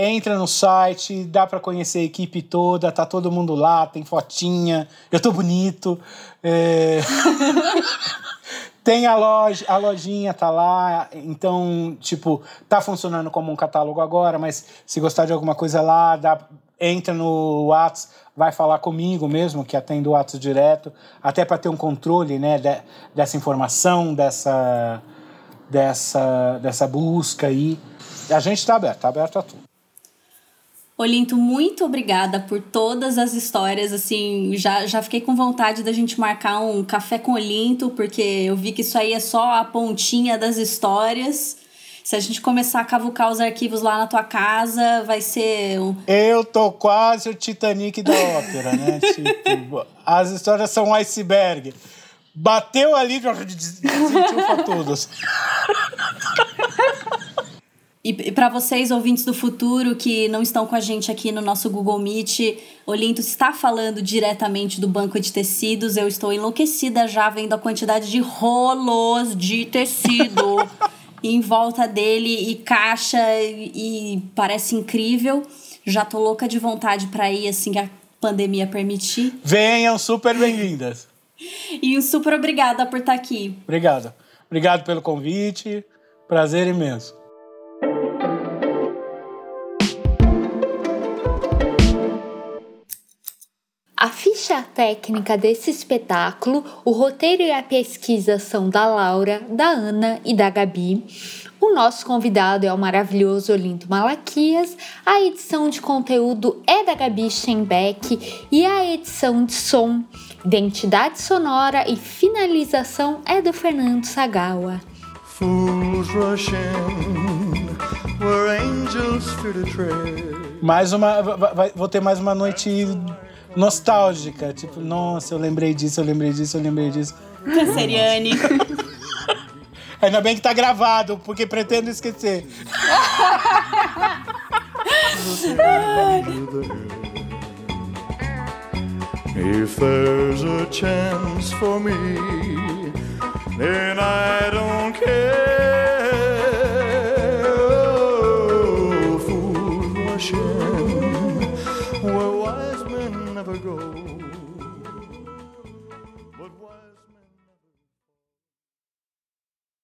Entra no site, dá pra conhecer a equipe toda, tá todo mundo lá, tem fotinha, eu tô bonito. é. tem a loja, a lojinha tá lá, então, tipo, tá funcionando como um catálogo agora, mas se gostar de alguma coisa lá, dá, entra no Whats, vai falar comigo mesmo, que atendo o Whats direto, até para ter um controle, né, de- dessa informação, dessa, dessa, dessa busca aí. A gente tá aberto, tá aberto a tudo. Olinto, muito obrigada por todas as histórias. Assim, já, já fiquei com vontade da gente marcar um café com Olinto, porque eu vi que isso aí é só a pontinha das histórias. Se a gente começar a cavucar os arquivos lá na tua casa, vai ser um. Eu tô quase o Titanic da ópera, né? tipo, as histórias são um iceberg. Bateu ali, sentiu pra todos. E, para vocês, ouvintes do futuro, que não estão com a gente aqui no nosso Google Meet, Olinto está falando diretamente do banco de tecidos. Eu estou enlouquecida já vendo a quantidade de rolos de tecido em volta dele e caixa e, parece incrível. Já tô louca de vontade para ir assim que a pandemia permitir. Venham super bem-vindas. E um super obrigada por estar aqui. Obrigado. Obrigado pelo convite. Prazer imenso. A ficha técnica desse espetáculo, o roteiro e a pesquisa são da Laura, da Ana e da Gabi. O nosso convidado é o maravilhoso Olinto Malaquias. A edição de conteúdo é da Gabi Schenbeck e a edição de som, identidade sonora e finalização é do Fernando Sagawa. Mais uma. vai- vai- vou ter mais uma noite nostálgica. Tipo, nossa, eu lembrei disso, eu lembrei disso, eu lembrei disso. Canceriane. Ainda bem que tá gravado, porque pretendo esquecer. If there's a chance for me, then I don't care. Oh, in